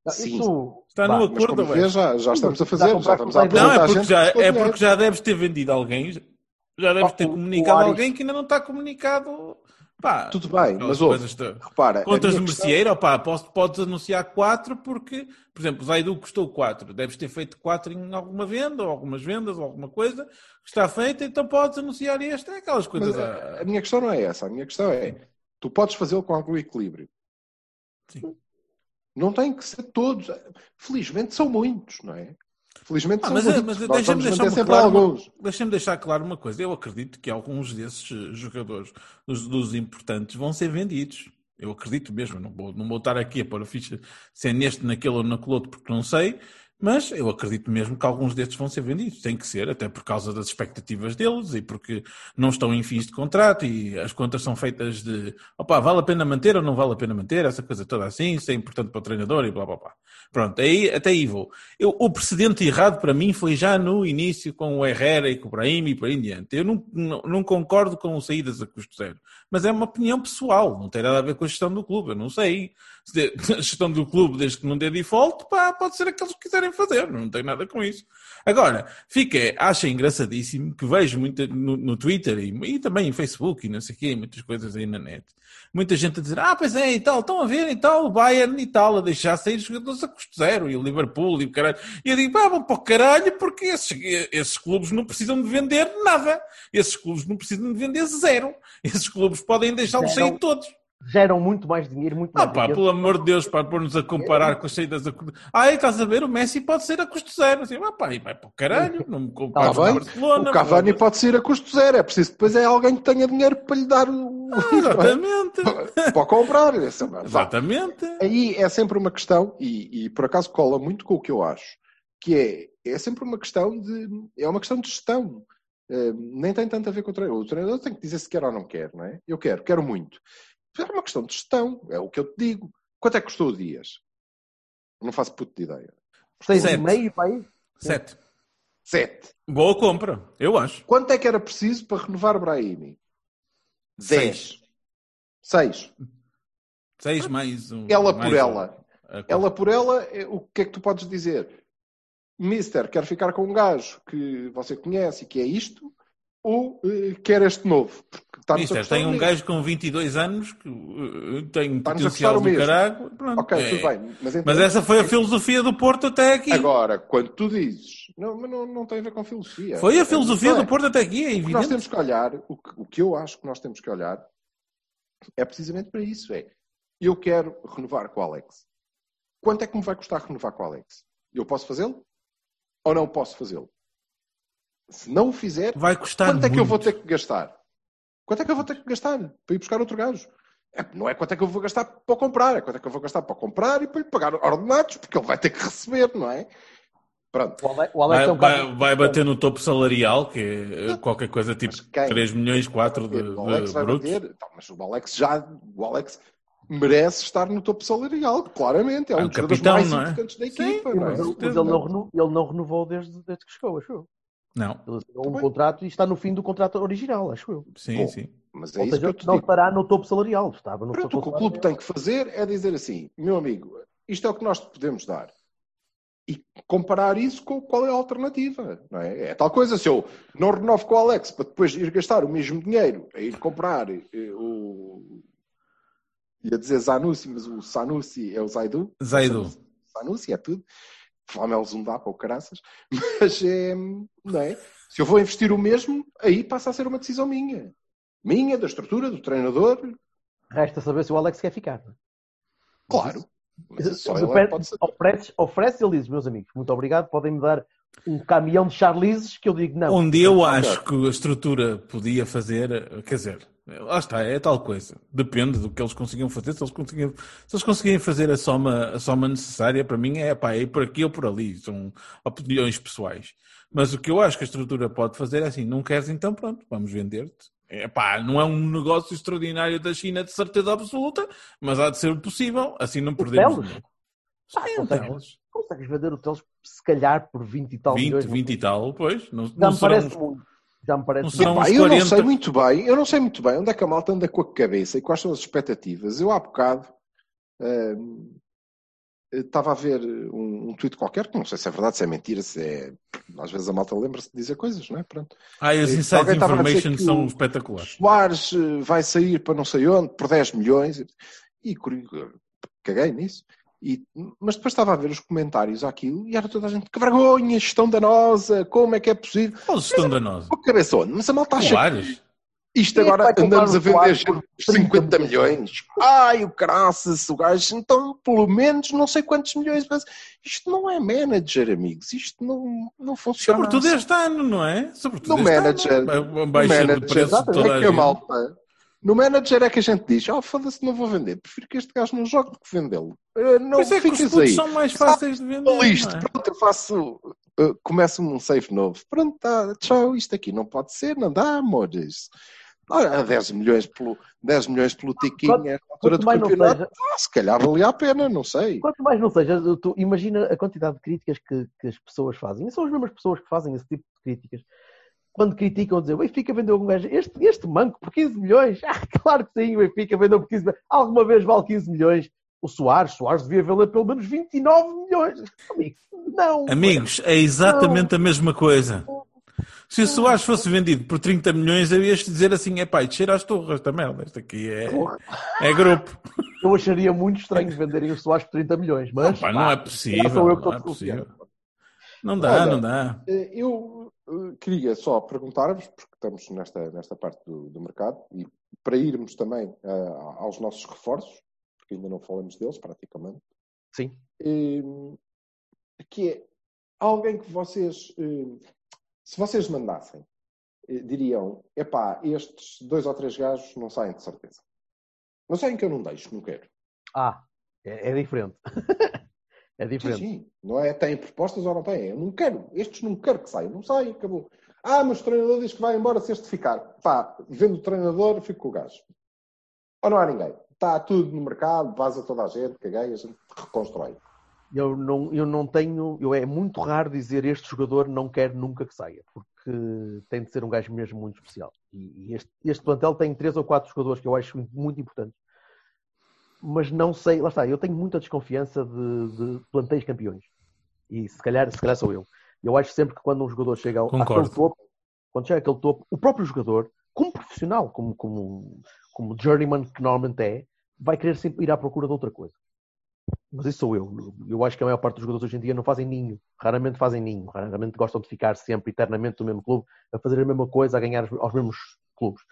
S4: Sim.
S3: isso-
S8: Está
S3: Bah,
S8: no acordo da UEFA.
S4: vês, já, já estamos a fazer, já estamos a apresentar
S8: Não, é porque, já, é porque já deves ter vendido alguém, já deves ter comunicado alguém que ainda não está comunicado. Pá,
S4: Tudo bem, mas ouve, repara,
S8: Contas de
S4: questão-
S8: merceeiro, opá, posso, podes anunciar 4 porque, por exemplo, o Zaidu custou 4. Deves ter feito 4 em alguma venda, ou algumas vendas, ou alguma coisa que está feita, então podes anunciar este. É aquelas coisas.
S4: a, a minha questão não é essa. A minha questão é: tu podes fazê-lo com algum equilíbrio.
S8: Sim.
S4: Não tem que ser todos. Felizmente são muitos, não é? Felizmente
S8: Ah,
S4: são
S8: mas,
S4: muitos.
S8: mas deixa-me deixar, claro deixa deixar claro uma coisa. Eu acredito que alguns desses eh, jogadores, dos, dos importantes, vão ser vendidos. Eu acredito mesmo. Não vou, não vou estar aqui a pôr a ficha se é neste, naquele ou naquele outro, porque não sei. Mas eu acredito mesmo que alguns destes vão ser vendidos. Tem que ser, até por causa das expectativas deles e porque não estão em fins de contrato e as contas são feitas de opá, vale a pena manter ou não vale a pena manter, essa coisa toda assim, isso é importante para o treinador e blá blá blá. Pronto, aí, até aí vou. Eu, o precedente errado para mim foi já no início com o Herrera e com o Brahim e por aí em diante. Eu não, não, não concordo com saídas a custo zero, mas é uma opinião pessoal, não tem nada a ver com a gestão do clube. Eu não sei. A gestão do clube, desde que não dê default, pá, pode ser aqueles que quiserem fazer, não tem nada com isso. Agora, fica, acho engraçadíssimo que vejo muito no, no Twitter e, e também em Facebook e não sei o quê, muitas coisas aí na net. Muita gente a dizer, ah, pois é, e tal, estão a ver, e tal, o Bayern e tal, a deixar sair jogadores a custo zero, e o Liverpool e o caralho. E eu digo, pá, vão para o caralho, porque esses, esses clubes não precisam de vender nada. Esses clubes não precisam de vender zero. Esses clubes podem deixá-los sair todos.
S3: Geram muito mais dinheiro, muito
S8: Ah
S3: mais
S8: pá,
S3: riqueza.
S8: pelo amor de Deus, para pôr-nos a comparar com as saídas a custo... Ah, estás a ver, o Messi pode ser a custo zero. Assim, ah pá, e vai para o caralho, não me compares com o
S4: Tá?
S8: Barcelona.
S4: o Cavani pode ser a custo zero. É preciso depois é alguém que tenha dinheiro para lhe dar o.
S8: Ah, Exatamente.
S4: para comprar. Essa- vá.
S8: Exatamente.
S4: Aí é sempre uma questão, e, e por acaso cola muito com o que eu acho, que é, é sempre uma questão de. É uma questão de gestão. Eh, nem tem tanto a ver com o treinador. O treinador tem que dizer se quer ou não quer, não é? Eu quero, quero muito. É uma questão de gestão, é o que eu te digo. Quanto é que custou o Dias? Não faço puto de ideia.
S3: Seis e meio, pai.
S8: Sete.
S4: Sete.
S8: Boa compra, eu acho.
S4: Quanto é que era preciso para renovar Brahimi? Dez. Seis.
S8: Seis mais um.
S4: Ela
S8: mais
S4: por
S8: um.
S4: ela. Ela por ela, é- o que é que tu podes dizer? Mister, quer ficar com um gajo que você conhece e que é isto, ou eh, quer este novo?
S8: Mister,
S4: custar
S8: tem um gajo com 22 anos que uh, tem
S4: a
S8: potencial do. Pronto,
S4: Ok,
S8: é.
S4: tudo bem. Mas, então,
S8: Mas essa foi a filosofia do Porto até aqui.
S4: Agora, quando tu dizes, não, mas não, não tem a ver com filosofia.
S8: Foi
S4: É-
S8: a filosofia
S4: é.
S8: do Porto até aqui, é
S4: O que nós
S8: evidente.
S4: temos que olhar, o que, o que eu acho que nós temos que olhar, é precisamente para isso. É, eu quero renovar com o Alex. Quanto é que me vai custar renovar com o Alex? Eu posso fazê-lo? Ou não posso fazê-lo? Se não o fizer,
S8: Vai custar
S4: quanto é que eu vou
S8: muito.
S4: ter que gastar? Quanto é que eu vou ter que gastar para ir buscar outro gajo? É, não é quanto é que eu vou gastar para comprar, é quanto é que eu vou gastar para comprar e para lhe pagar ordenados, porque ele vai ter que receber, não é? Pronto.
S3: O Ale- o Alex
S8: Vai,
S3: é um
S8: vai- vai bater no topo salarial, que é uh, qualquer coisa tipo
S4: Mas quem?
S8: 3 milhões, 4 de,
S4: O Alex
S8: de
S4: vai
S8: brutos.
S4: bater. Então, mas o Alex já. O Alex merece estar no topo salarial, claramente. É
S8: É
S4: um dos
S8: capitão,
S4: mais
S8: não é?
S4: importantes da equipa.
S3: Sim,
S4: não é?
S3: mas, ele- ele, não reno- ele não renovou desde, desde que chegou, acho eu.
S8: Não,
S3: Ele assinou um
S4: bem.
S3: contrato e está no fim do contrato original, acho eu.
S8: sim,
S4: Bom,
S8: sim.
S4: Mas é
S3: Ou
S4: isso
S3: seja,
S4: que eu
S3: não estará no topo salarial. Estava no
S4: Pronto,
S3: seu
S4: o que o clube tem que fazer é dizer assim, meu amigo, isto é o que nós te podemos dar. E comparar isso com qual é a alternativa. Não é? é tal coisa, se eu não renovo com o Alex para depois ir gastar o mesmo dinheiro a ir comprar eh, o. ia dizer Zanussi, mas o Sanusi é o Zaidu.
S8: Zaidu.
S4: Sanusi é tudo. Flamels não dá para o caraças. Mas é. Não é? Se eu vou investir o mesmo, aí passa a ser uma decisão minha. Minha, da estrutura, do treinador.
S3: Resta saber se o Alex quer ficar.
S4: Claro. Mas só ele é pode ser.
S3: Oferece, oferece ele diz, meus amigos, muito obrigado, podem-me dar um caminhão de Charlises que eu digo não.
S8: Um dia eu acho que a estrutura podia fazer, quer dizer, lá está, é tal coisa. Depende do que eles conseguiam fazer. Se eles conseguirem, se eles conseguirem fazer a soma, a soma necessária, para mim é, pá, é por aqui ou por ali. São opiniões pessoais. Mas o que eu acho que a estrutura pode fazer é assim: não queres, então pronto, vamos vender-te. Epá, não é um negócio extraordinário da China de certeza absoluta, mas há de ser possível, assim não perdemos.
S3: Ah,
S8: Sim,
S3: consegues,
S8: Teles.
S3: consegues vender o Teles se calhar por 20 e tal
S8: 20,
S3: milhões.
S8: 20 e tal, pois. Não, não serão
S3: parece muito. Já me parece
S8: não
S4: Epá, eu não
S8: 40.
S4: sei muito bem, eu não sei muito bem onde é que a malta anda com a cabeça e quais são as expectativas. Eu há bocado hum, estava a ver um, um tweet qualquer, que não sei se é verdade, se é mentira, se é. Às vezes a malta lembra-se de dizer coisas, não é? Pronto.
S8: Ah, as
S4: Eh,
S8: inside information
S4: que
S8: são espetaculares.
S4: Soares eh, vai sair para não sei onde por 10 milhões e caguei nisso. E, mas depois estava a ver os comentários àquilo e era toda a gente que vergonha, gestão danosa, como é que é possível?
S8: Qual gestão danosa?
S4: Cabeça onde? Mas a malta acha isto
S3: é
S4: agora andamos
S3: o
S4: a vender gente
S3: por
S4: por 50
S3: 30
S4: milhões. Ai, o caraças, o gajo, então pelo menos não sei quantos milhões. Mas isto não é manager, amigos. Isto não, não funciona.
S8: Sobretudo
S4: assim.
S8: este ano, não é? Sobretudo
S4: No
S8: este
S4: manager,
S8: ano. Baixa de
S4: manager,
S8: de toda
S4: é
S8: a
S4: que a
S8: gente.
S4: malta. No manager é que a gente diz: Oh, foda-se, não vou vender. Prefiro que este gajo não jogue do que vendê-lo. Eh, Não
S8: isso é que os
S4: aí.
S8: são mais fáceis de vender.
S4: Isto,
S8: não é?
S4: pronto, eu faço. eh, Começo-me um safe novo. Pronto, tá, tchau, isto aqui não pode ser, não dá, amores. Ora, 10 milhões pelo, 10 milhões pelo tiquinho
S3: Quanto-
S4: é a altura do
S3: mais não
S4: campeonato.
S3: seja-
S4: Ah, se calhar valia a pena, não sei.
S3: Quanto mais não seja, tu imagina a quantidade de críticas que, que as pessoas fazem. E são as mesmas pessoas que fazem esse tipo de críticas. Quando criticam, dizer o Benfica vendeu um gajo, este, este manco por 15 milhões. Ah, claro que sim, o Benfica vendeu por 15 milhões. Alguma vez vale 15 milhões. O Soares, Soares devia valer pelo menos 29 milhões. Amigo, não.
S8: Amigos, é exatamente a mesma coisa. Se o Soares fosse vendido por 30 milhões, eu ia dizer assim: é pá, cheira às torres, merda. Isto aqui é, é grupo.
S3: Eu acharia muito estranho venderem o Soares por 30 milhões, mas.
S8: Pá, não é possível. Não é possível. Não dá,
S4: Olha,
S8: não dá.
S4: Eh, Eu queria só perguntar-vos, porque estamos nesta, nesta parte do, do mercado, e para irmos também eh, aos nossos reforços, porque ainda não falamos deles praticamente,
S3: Sim.
S4: eh, que é alguém que vocês, eh, se vocês mandassem, eh, diriam: epá, estes dois ou três gajos não saem de certeza. Não saem que eu não deixo, não quero.
S3: Ah, é, é diferente. é
S4: Sim,
S3: diferente.
S4: sim. Não é têm propostas ou não têm. Eu não quero. Estes não quero que saiam. Não saem, acabou. Ah, mas o treinador diz que vai embora se este ficar. Pá, vendo o treinador, fico com o gajo. Ou não há ninguém. Está tudo no mercado, vaza toda a gente, caguei, a gente reconstrói.
S3: Eu não, eu não tenho. Eu, é muito raro dizer este jogador não quer nunca que saia, porque tem de ser um gajo mesmo muito especial. E, e este, este plantel tem três ou quatro jogadores que eu acho muito importantes. Mas não sei, lá está, eu tenho muita desconfiança de, de plantéis campeões. E se calhar, se calhar sou eu. Eu acho sempre que quando um jogador chega ao topo, quando chega àquele topo, o próprio jogador, como profissional, como, como, como journeyman que normalmente é, vai querer sempre ir à procura de outra coisa. Mas isso sou eu. Eu acho que a maior parte dos jogadores hoje em dia não fazem ninho. Raramente fazem ninho. Raramente gostam de ficar sempre eternamente no mesmo clube, a fazer a mesma coisa, a ganhar aos- aos mesmos clubes.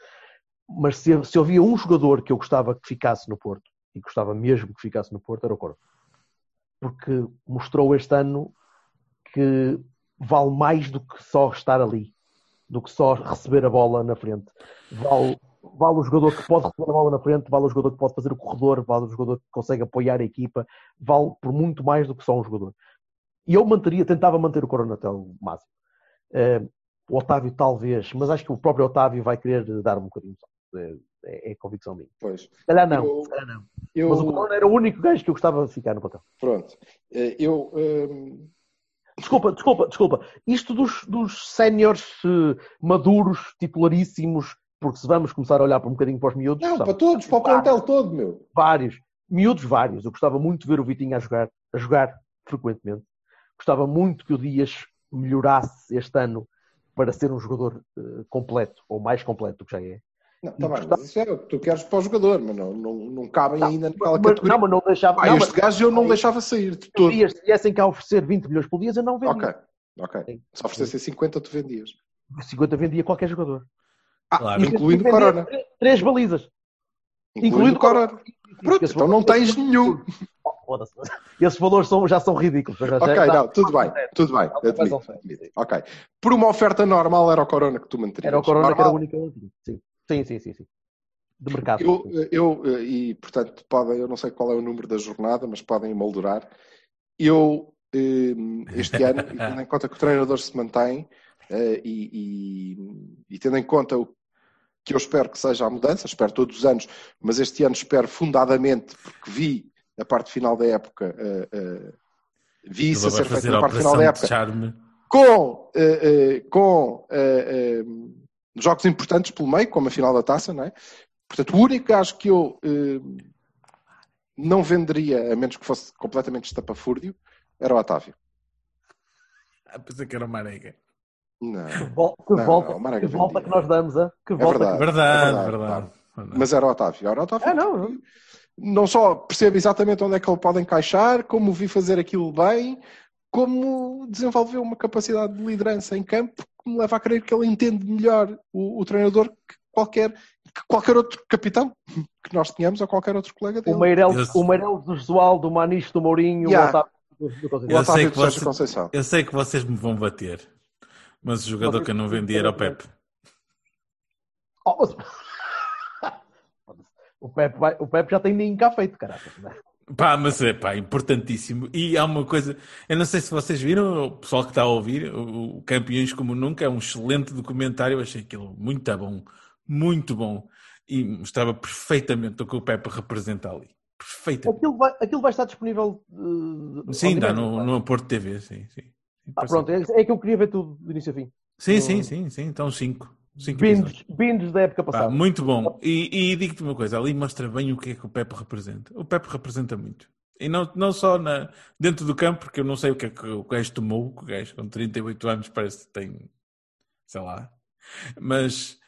S3: Mas se, se havia um jogador que eu gostava que ficasse no Porto, e gostava mesmo que ficasse no Porto, era o Corvo. Porque mostrou este ano que vale mais do que só estar ali, do que só receber a bola na frente. Vale, vale o jogador que pode receber a bola na frente, vale o jogador que pode fazer o corredor, vale o jogador que consegue apoiar a equipa, vale por muito mais do que só um jogador. E eu manteria, tentava manter o Coronatel o máximo. Eh, o Otávio talvez, mas acho que o próprio Otávio vai querer dar um bocadinho só. É, é, é convicção minha.
S4: Pois.
S3: Se calhar não,
S4: Eu-
S3: se calhar não.
S4: Eu,
S3: Mas o Corona era o único gajo que eu gostava de ficar no papel.
S4: Pronto. Eh, Eu. hum,
S3: Desculpa, desculpa, desculpa. Isto dos, dos séniores eh, maduros, titularíssimos, porque se vamos começar a olhar para um bocadinho para os miúdos,
S4: não,
S3: gostava-
S4: para todos, para o plantel todo, meu.
S3: vários, miúdos vários. Eu gostava muito de ver o Vitinho a jogar, a jogar frequentemente. Gostava muito que o Dias melhorasse este ano para ser um jogador eh, completo, ou mais completo do que já é.
S4: Não, tá bem, mas isso é o que tu queres para o jogador, mas não, não, não cabem
S3: Não,
S4: ainda naquela
S3: Mas,
S4: categoria.
S3: não, mas não deixava.
S4: Ah,
S3: não,
S4: este
S3: mas-
S4: gajo eu não deixava sair de
S3: se
S4: todo.
S3: Dias viessem cá oferecer 20 milhões por dia, eu não vendia.
S4: Ok, ok.
S3: Sim.
S4: Se oferecessem 50, tu vendias.
S3: 50 vendia qualquer jogador.
S4: Ah,
S8: Claro.
S4: incluindo o Corona.
S3: três- Três balizas.
S4: Incluindo o Corona. Pronto,
S3: Esses
S4: então não tens nenhum.
S3: Esses valores são, já são ridículos. Já-
S4: Ok,
S3: já-
S4: não, tudo bem, tudo bem. Admito, admito. Ok. Por uma oferta normal era o Corona que tu manterias.
S3: Era o Corona que era o
S4: Normal.
S3: único que eu tinha. Sim, sim, sim. sim, sim. De mercado.
S4: Eu, eu, e portanto, podem, eu não sei qual é o número da jornada, mas podem moldurar. Eu, eh, este ano, e tendo em conta que o treinador se mantém, eh, e, e- e tendo em conta o, que eu espero que seja a mudança, espero todos os anos, mas este ano espero fundadamente, porque vi a parte final da época, eh, eh, vi isso a ser feito na parte final da época, com, eh, eh, com eh, eh, jogos importantes pelo meio, como a final da taça, não é? Portanto, o único gajo que eu eh, não venderia, a menos que fosse completamente estapafúrdio, era o Otávio.
S8: Ah, pensei que era o Marega.
S4: Não.
S3: Que, vol- que
S4: Não,
S3: volta,
S4: não,
S3: que, volta que nós damos, a que volta
S4: verdade.
S8: Verdade,
S4: verdade,
S8: verdade. verdade.
S4: Mas era o Otávio. Era o Otávio.
S3: Ah, não, não.
S4: Não só percebo exatamente onde é que ele pode encaixar, como vi fazer aquilo bem, como desenvolveu uma capacidade de liderança em campo que me leva a crer que ele entende melhor o, o treinador que qualquer, que qualquer outro capitão que nós tenhamos ou qualquer outro colega dele.
S3: O Meirel,
S8: Eu-
S3: o Meirel do Josual, do Maniche, do Mourinho,
S4: Yeah.
S3: o Otávio do, do
S4: O
S3: Conceição.
S8: Eu sei
S4: Otávio
S8: que
S4: do
S8: você-
S4: Conceição.
S8: Eu sei que vocês me vão bater, mas o jogador que eu não vendi era o Pepe.
S3: Oh, mas- o, Pepe vai- o Pepe já tem ninho cá feito, caraca.
S8: Pá, mas é pá, importantíssimo. E há uma coisa, eu não sei se vocês viram, o pessoal que está a ouvir, o, Campeões Como Nunca é um excelente documentário. Eu achei aquilo muito bom, muito bom. E mostrava perfeitamente o que o Pepe representa ali. Perfeitamente.
S3: Aquilo vai, aquilo vai estar disponível. uh,
S8: Sim, dá no, no Porto TV, sim, sim.
S3: Ah, pronto, é, é que eu queria ver tudo do início a fim.
S8: Sim, sim, sim, sim. Então cinco.
S3: Bindos, bindos da época passada.
S8: muito bom. E, e digo-te uma coisa, ali mostra bem o que é que o Pepe representa. O Pepe representa muito. E não, não só na, dentro do campo, porque eu não sei o que é que o gajo tomou, o gajo com 38 anos parece que tem, sei lá. Mas,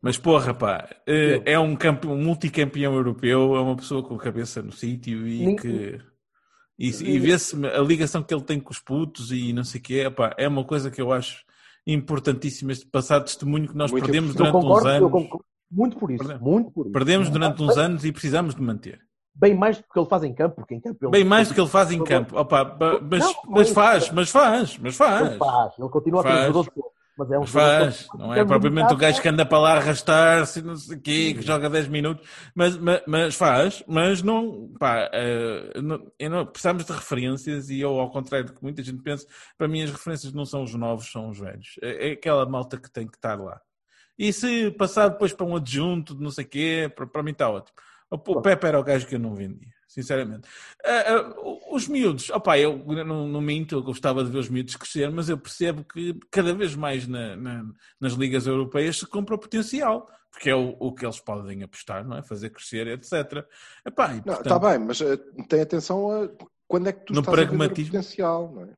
S8: mas porra, pá, eh, é um, campo, um multicampeão europeu, é uma pessoa com a cabeça no sítio e que... E, e vê-se a ligação que ele tem com os putos e não sei o que é, pá, é uma coisa que eu acho importantíssima, este passar testemunho que nós
S4: Muito
S8: perdemos
S3: Eu
S8: durante uns
S3: concordo, eu
S8: anos.
S3: concordo. Muito por isso.
S8: Perdemos.
S3: Muito por isso.
S8: Perdemos durante uns anos e precisamos de manter.
S3: Bem mais do que ele faz em campo, porque em campo ele.
S8: Bem mais do que ele faz em campo. Opa, mas,
S3: Não,
S8: mas faz, mas faz, mas faz.
S3: Ele faz. Ele continua a ter
S8: Faz.
S3: jogadores Mas é um
S8: Mas faz. Não é propriamente o gajo que anda para lá arrastar-se, não sei o quê, que joga 10 minutos. Mas, mas, mas faz, mas não. Pá, eh, não, não- precisamos de referências e eu, ao contrário do que muita gente pensa, para mim as referências não são os novos, são os velhos. É, é aquela malta que tem que estar lá. E se passar depois para um adjunto de não sei o quê, para, para mim está ótimo. O, o Pepe era o gajo que eu não vendia, sinceramente. Ah, ah, os miúdos, opá, eu não, não minto, eu gostava de ver os miúdos crescer, mas eu percebo que cada vez mais na- na- nas ligas europeias se compra o potencial, porque é o, o que eles podem apostar, não é? Fazer crescer, etc. Epá, e,
S4: Não,
S8: portanto,
S4: está bem, mas eh, tem atenção a quando é que tu
S8: No
S4: estás a vender o
S8: pragmatismo.
S4: potencial, não é?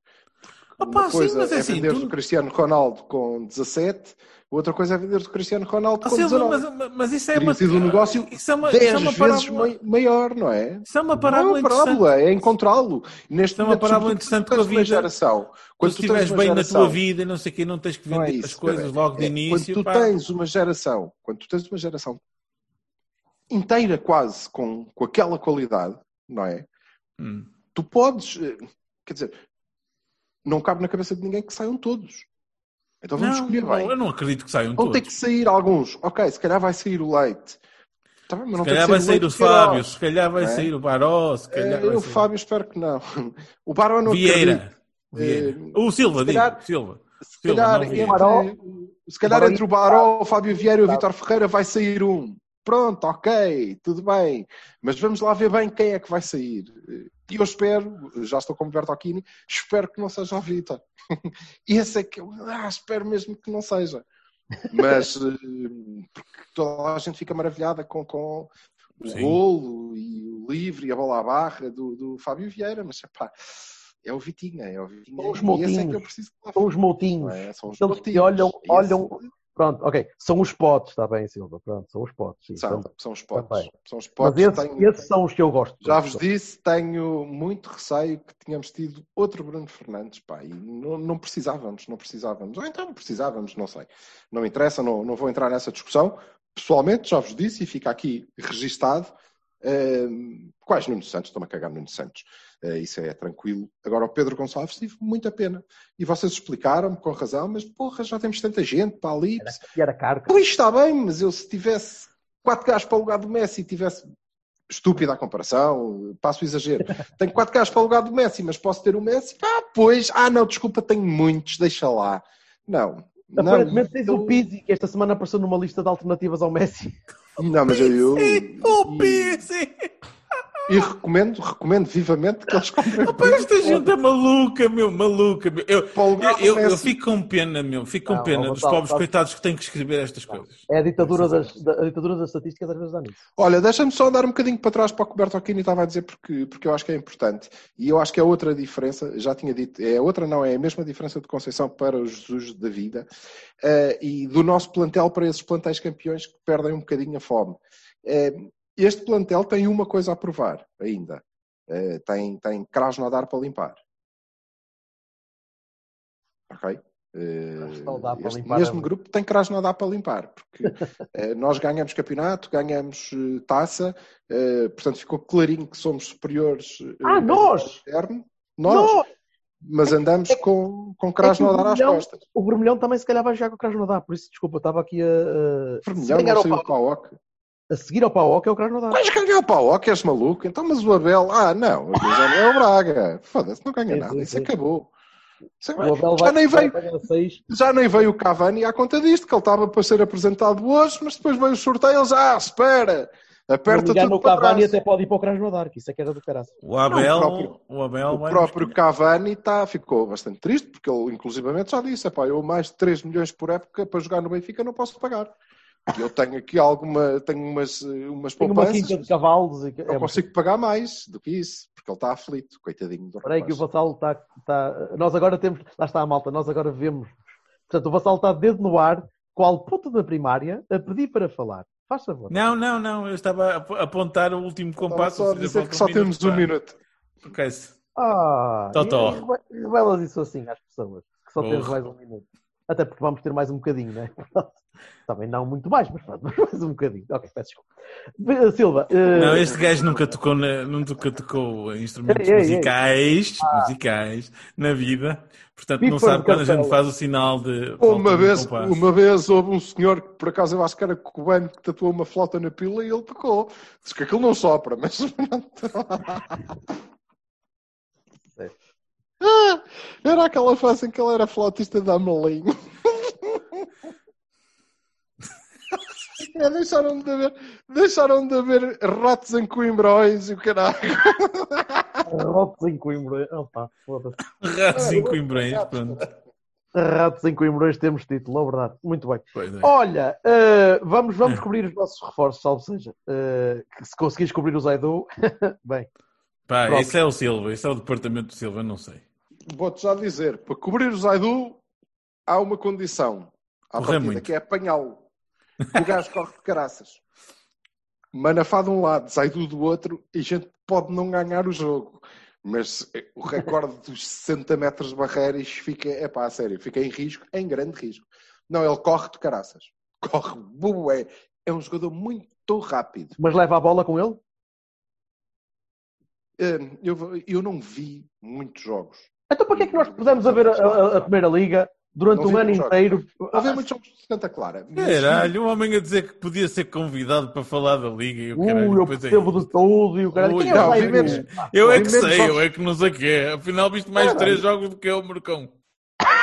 S8: Opá,
S4: Uma
S8: sim,
S4: coisa
S8: mas é
S4: é
S8: assim,
S4: vender
S8: tu-
S4: o Cristiano Ronaldo com 17, outra coisa é vender o Cristiano Ronaldo
S8: Ah,
S4: com
S8: Silva,
S4: 19.
S8: mas, mas isso é
S4: Teria
S8: uma,
S4: sido um negócio
S8: isso é uma,
S4: 10
S8: isso é
S4: vezes
S8: parábola,
S4: mai- maior, não é?
S8: isso é uma
S4: Não é
S8: parábola
S4: parábola, é encontrá-lo. Neste
S8: Isso é uma parábola interessante com a vida.
S4: geração. Quando
S8: se
S4: tu
S8: estiveres bem
S4: geração,
S8: na tua vida e não sei o quê, não tens que
S4: não
S8: vender
S4: é
S8: as
S4: isso,
S8: coisas
S4: peraí.
S8: logo de
S4: É,
S8: início.
S4: Quando tu
S8: pá.
S4: tens uma geração, quando tu tens uma geração inteira quase com, com aquela qualidade, não é?
S8: Hum.
S4: Tu podes, eh, quer dizer, não cabe na cabeça de ninguém que saiam todos. Então vamos
S8: Não,
S4: escolher
S8: não,
S4: bem.
S8: eu não acredito que saiam
S4: Vão
S8: todos.
S4: ter que sair alguns. Ok, se calhar vai sair o leite. Tá
S8: Se
S4: tem
S8: calhar
S4: que
S8: vai
S4: o
S8: sair
S4: Leite
S8: o
S4: Queiroz.
S8: Fábio, se calhar vai
S4: é?
S8: sair o Baró, se calhar
S4: Eh,
S8: vai
S4: o
S8: sair...
S4: Fábio espero que não. O Barão não
S8: Vieira.
S4: acredito.
S8: Vieira.
S4: Eh,
S8: o Silva,
S4: se
S8: digo.
S4: calhar-
S8: Silva.
S4: Se
S8: Silva,
S4: calhar,
S8: não
S4: entre,
S8: Vieira.
S3: Baró.
S4: se calhar
S3: Baró
S4: entre o Baró, o Fábio Vieira e o Vitor Ferreira vai sair um. Pronto, ok, tudo bem. Mas vamos lá ver bem quem é que vai sair. E eu espero, já estou como Bertolini, espero que não seja o Vitor. Esse é que eu ah, espero mesmo que não seja. Mas eh, porque toda a gente fica maravilhada com, com o
S8: Sim.
S4: golo e o livre e a bola à barra do, do Fábio Vieira, mas epá, é o Vitinha, é o Vitinha.
S3: São os
S4: é
S3: moutinhos.
S4: que eu preciso que lá
S3: São os moutinhos.
S4: não é? São os motivos.
S3: olham,
S4: Esse-
S3: olham. Pronto, ok. São os potes, está bem, Silva. Pronto, são os potes. Sim,
S4: São,
S3: também.
S4: são os potes.
S3: Também.
S4: São os
S3: Mas
S4: potes.
S3: esses,
S4: Tenho-
S3: esses são os que eu gosto.
S4: Já vos disse, tenho muito receio que tínhamos tido outro Bruno Fernandes, pá, e não, não precisávamos, não precisávamos. Ou então precisávamos, não sei. Não interessa, não, não vou entrar nessa discussão. Pessoalmente, já vos disse, e fica aqui registado, ehm, quais Nuno Santos, estou-me a cagar Nuno Santos. Eh, isso é tranquilo. Agora, o Pedro Gonçalves tive muita pena. E vocês explicaram-me com razão, mas porra, já temos tanta gente para ali.
S3: Era, e era caro.
S4: Pois está bem, mas eu se tivesse quatro gajos para o lugar do Messi e tivesse. Estúpida a comparação, passo o exagero. Tenho quatro gajos para o lugar do Messi, mas posso ter o Messi? Ah, pois. Ah, não, desculpa, tenho muitos, deixa lá. Não,
S3: Aparentemente tens
S4: eu-
S3: o Pizzi, que esta semana apareceu numa lista de alternativas ao Messi.
S4: Não, mas eu,
S8: O Pizzi!
S4: E recomendo, recomendo vivamente que eles comprem o
S8: Pá, esta gente é maluca, meu, maluca. Meu. Eu,
S4: o
S8: eu, eu, eu
S4: Messi.
S8: fico com pena, meu, fico com
S3: Não,
S8: pena dos pobres coitados que têm que escrever estas coisas.
S3: É a ditadura das, da, a ditadura das estatísticas, às vezes dá nisso.
S4: Olha, deixa-me só andar um bocadinho para trás para o que o Berto Aquino estava a dizer, porque, porque eu acho que é importante. E eu acho que é outra diferença, já tinha dito, é outra não, é a mesma diferença de Conceição para os Jesus da vida eh, e do nosso plantel para esses plantéis campeões que perdem um bocadinho a fome. Eh, este plantel tem uma coisa a provar ainda. Eh, tem, tem Krasnodar para limpar. Ok?
S3: Para
S4: este mesmo
S3: é-
S4: grupo tem Krasnodar para limpar, porque eh, nós ganhamos campeonato, ganhamos eh, taça, portanto ficou clarinho que somos superiores
S3: Ah, nós!
S4: interno. Nós,
S3: Não,
S4: mas andamos com, com Krasnodar às
S3: Vermelhão-
S4: costas.
S3: o Vermelhão também se calhar vai jogar com o Krasnodar, por isso, desculpa, estava aqui a, a,
S4: Vermelhão não saiu o
S3: Pau-
S4: Paok.
S3: A seguir ao Paok é o Krasnodar.
S4: Vais ganhar o Paok, és maluco? Então, mas o Abel, ah, não, já não é o Braga. Foda-se, não ganha
S3: Sim,
S4: nada,
S3: sim,
S4: isso
S3: sim.
S4: acabou. É-
S3: O Abel
S4: já,
S3: vai,
S4: nem veio, já nem veio o Cavani à conta disto, que ele estava para ser apresentado hoje, mas depois veio o sorteio, eles, ah, espera,
S3: Se
S4: aperta
S3: não
S4: tudo
S3: o
S4: para
S3: Cavani
S4: trás.
S3: até pode ir para o Krasnodar, que isso é que era do caraças.
S8: O Abel,
S4: o próprio-
S8: o Abel
S4: O
S8: vai
S4: próprio Cavani tá, ficou bastante triste, porque ele inclusivamente já disse, "Epá, eu mais de 3 milhões por época para jogar no Benfica não posso pagar. E eu tenho aqui alguma, tenho umas, eh, umas
S3: uma
S4: poupanças,
S3: quinta de cavalos. E...
S4: não
S3: é,
S4: consigo pagar mais do que isso, porque ele está aflito, coitadinho do
S3: Espera aí que o. Vassalo está, está... Nós agora temos... Lá está a malta, nós agora vemos... Portanto, o Vassalo está dedo no ar, qual puto da primária, a pedir para falar. Faz favor.
S8: Não, não, não. Eu estava a ap- apontar o último
S4: Estava
S8: compasso.
S4: só a dizer que só temos um minuto.
S8: Ok-se.
S3: Ah,
S8: Totó.
S3: e- e reve- revelas isso assim às pessoas, que só temos mais um minuto. Até porque vamos ter mais um bocadinho, né? Pronto. Também não muito mais, mas pronto, mais um bocadinho. Ok, peço desculpa. Eh, Silva, eh,
S8: Não, este gajo nunca tocou, na- nunca tocou instrumentos
S3: Ei, ei, ei.
S8: musicais, musicais na vida. Portanto,
S3: Pico
S8: não sabe quando a gente faz o sinal de.
S4: Uma vez, uma vez houve um senhor que por acaso eu acho que era cubano que tatuou uma flauta na pila e ele tocou. Diz que aquilo não sopra, mas. Ah, era aquela fase em que ele era flautista da Amelim. É, deixaram de haver, deixaram de haver ratos em Coimbrões e o caralho.
S3: ratos em Coimbrões. Opa, foda-se.
S8: Ratos em Coimbrões, pronto.
S3: Ratos em Coimbrões temos título, é verdade. Muito bem.
S8: Pois é.
S3: Olha, eh, vamos, vamos cobrir os nossos reforços, salvo seja. Que se conseguires cobrir o Zaidu, bem.
S8: Pá,
S3: Pronto.
S8: esse é o Silva, esse é o departamento do Silva, não sei.
S4: Vou-te já dizer, para cobrir o Zaidu há uma condição. À
S8: Correr
S4: partida,
S8: muito.
S4: que é apanhá-lo. O gajo corre de caraças. Manafá de um lado, Zaidu do outro, e a gente pode não ganhar o jogo. Mas eh, o recorde dos 60 metros de barreiras fica, é pá, a sério, fica em risco, em grande risco. Não, ele corre de caraças. Corre, bué. É um jogador muito rápido.
S3: Mas leva a bola com ele?
S4: Eh, Eu, eu não vi muitos jogos.
S3: Então para que é que nós pusemos a ver a, a- a Primeira Liga durante um ano inteiro?
S4: Vi muitos jogos de Santa Clara.
S8: Caralho, um homem a dizer que podia ser convidado para falar da Liga e o caralho.
S3: Ui, eu
S8: é
S3: percebo de tudo e o cara.
S8: Ui,
S3: Quem é
S4: não, menos-
S8: Eu é que
S4: menos
S8: sei,
S4: jogos.
S8: eu é que não sei o que é. Afinal, viste mais
S4: Caralho.
S8: três jogos do que eu, Marcão.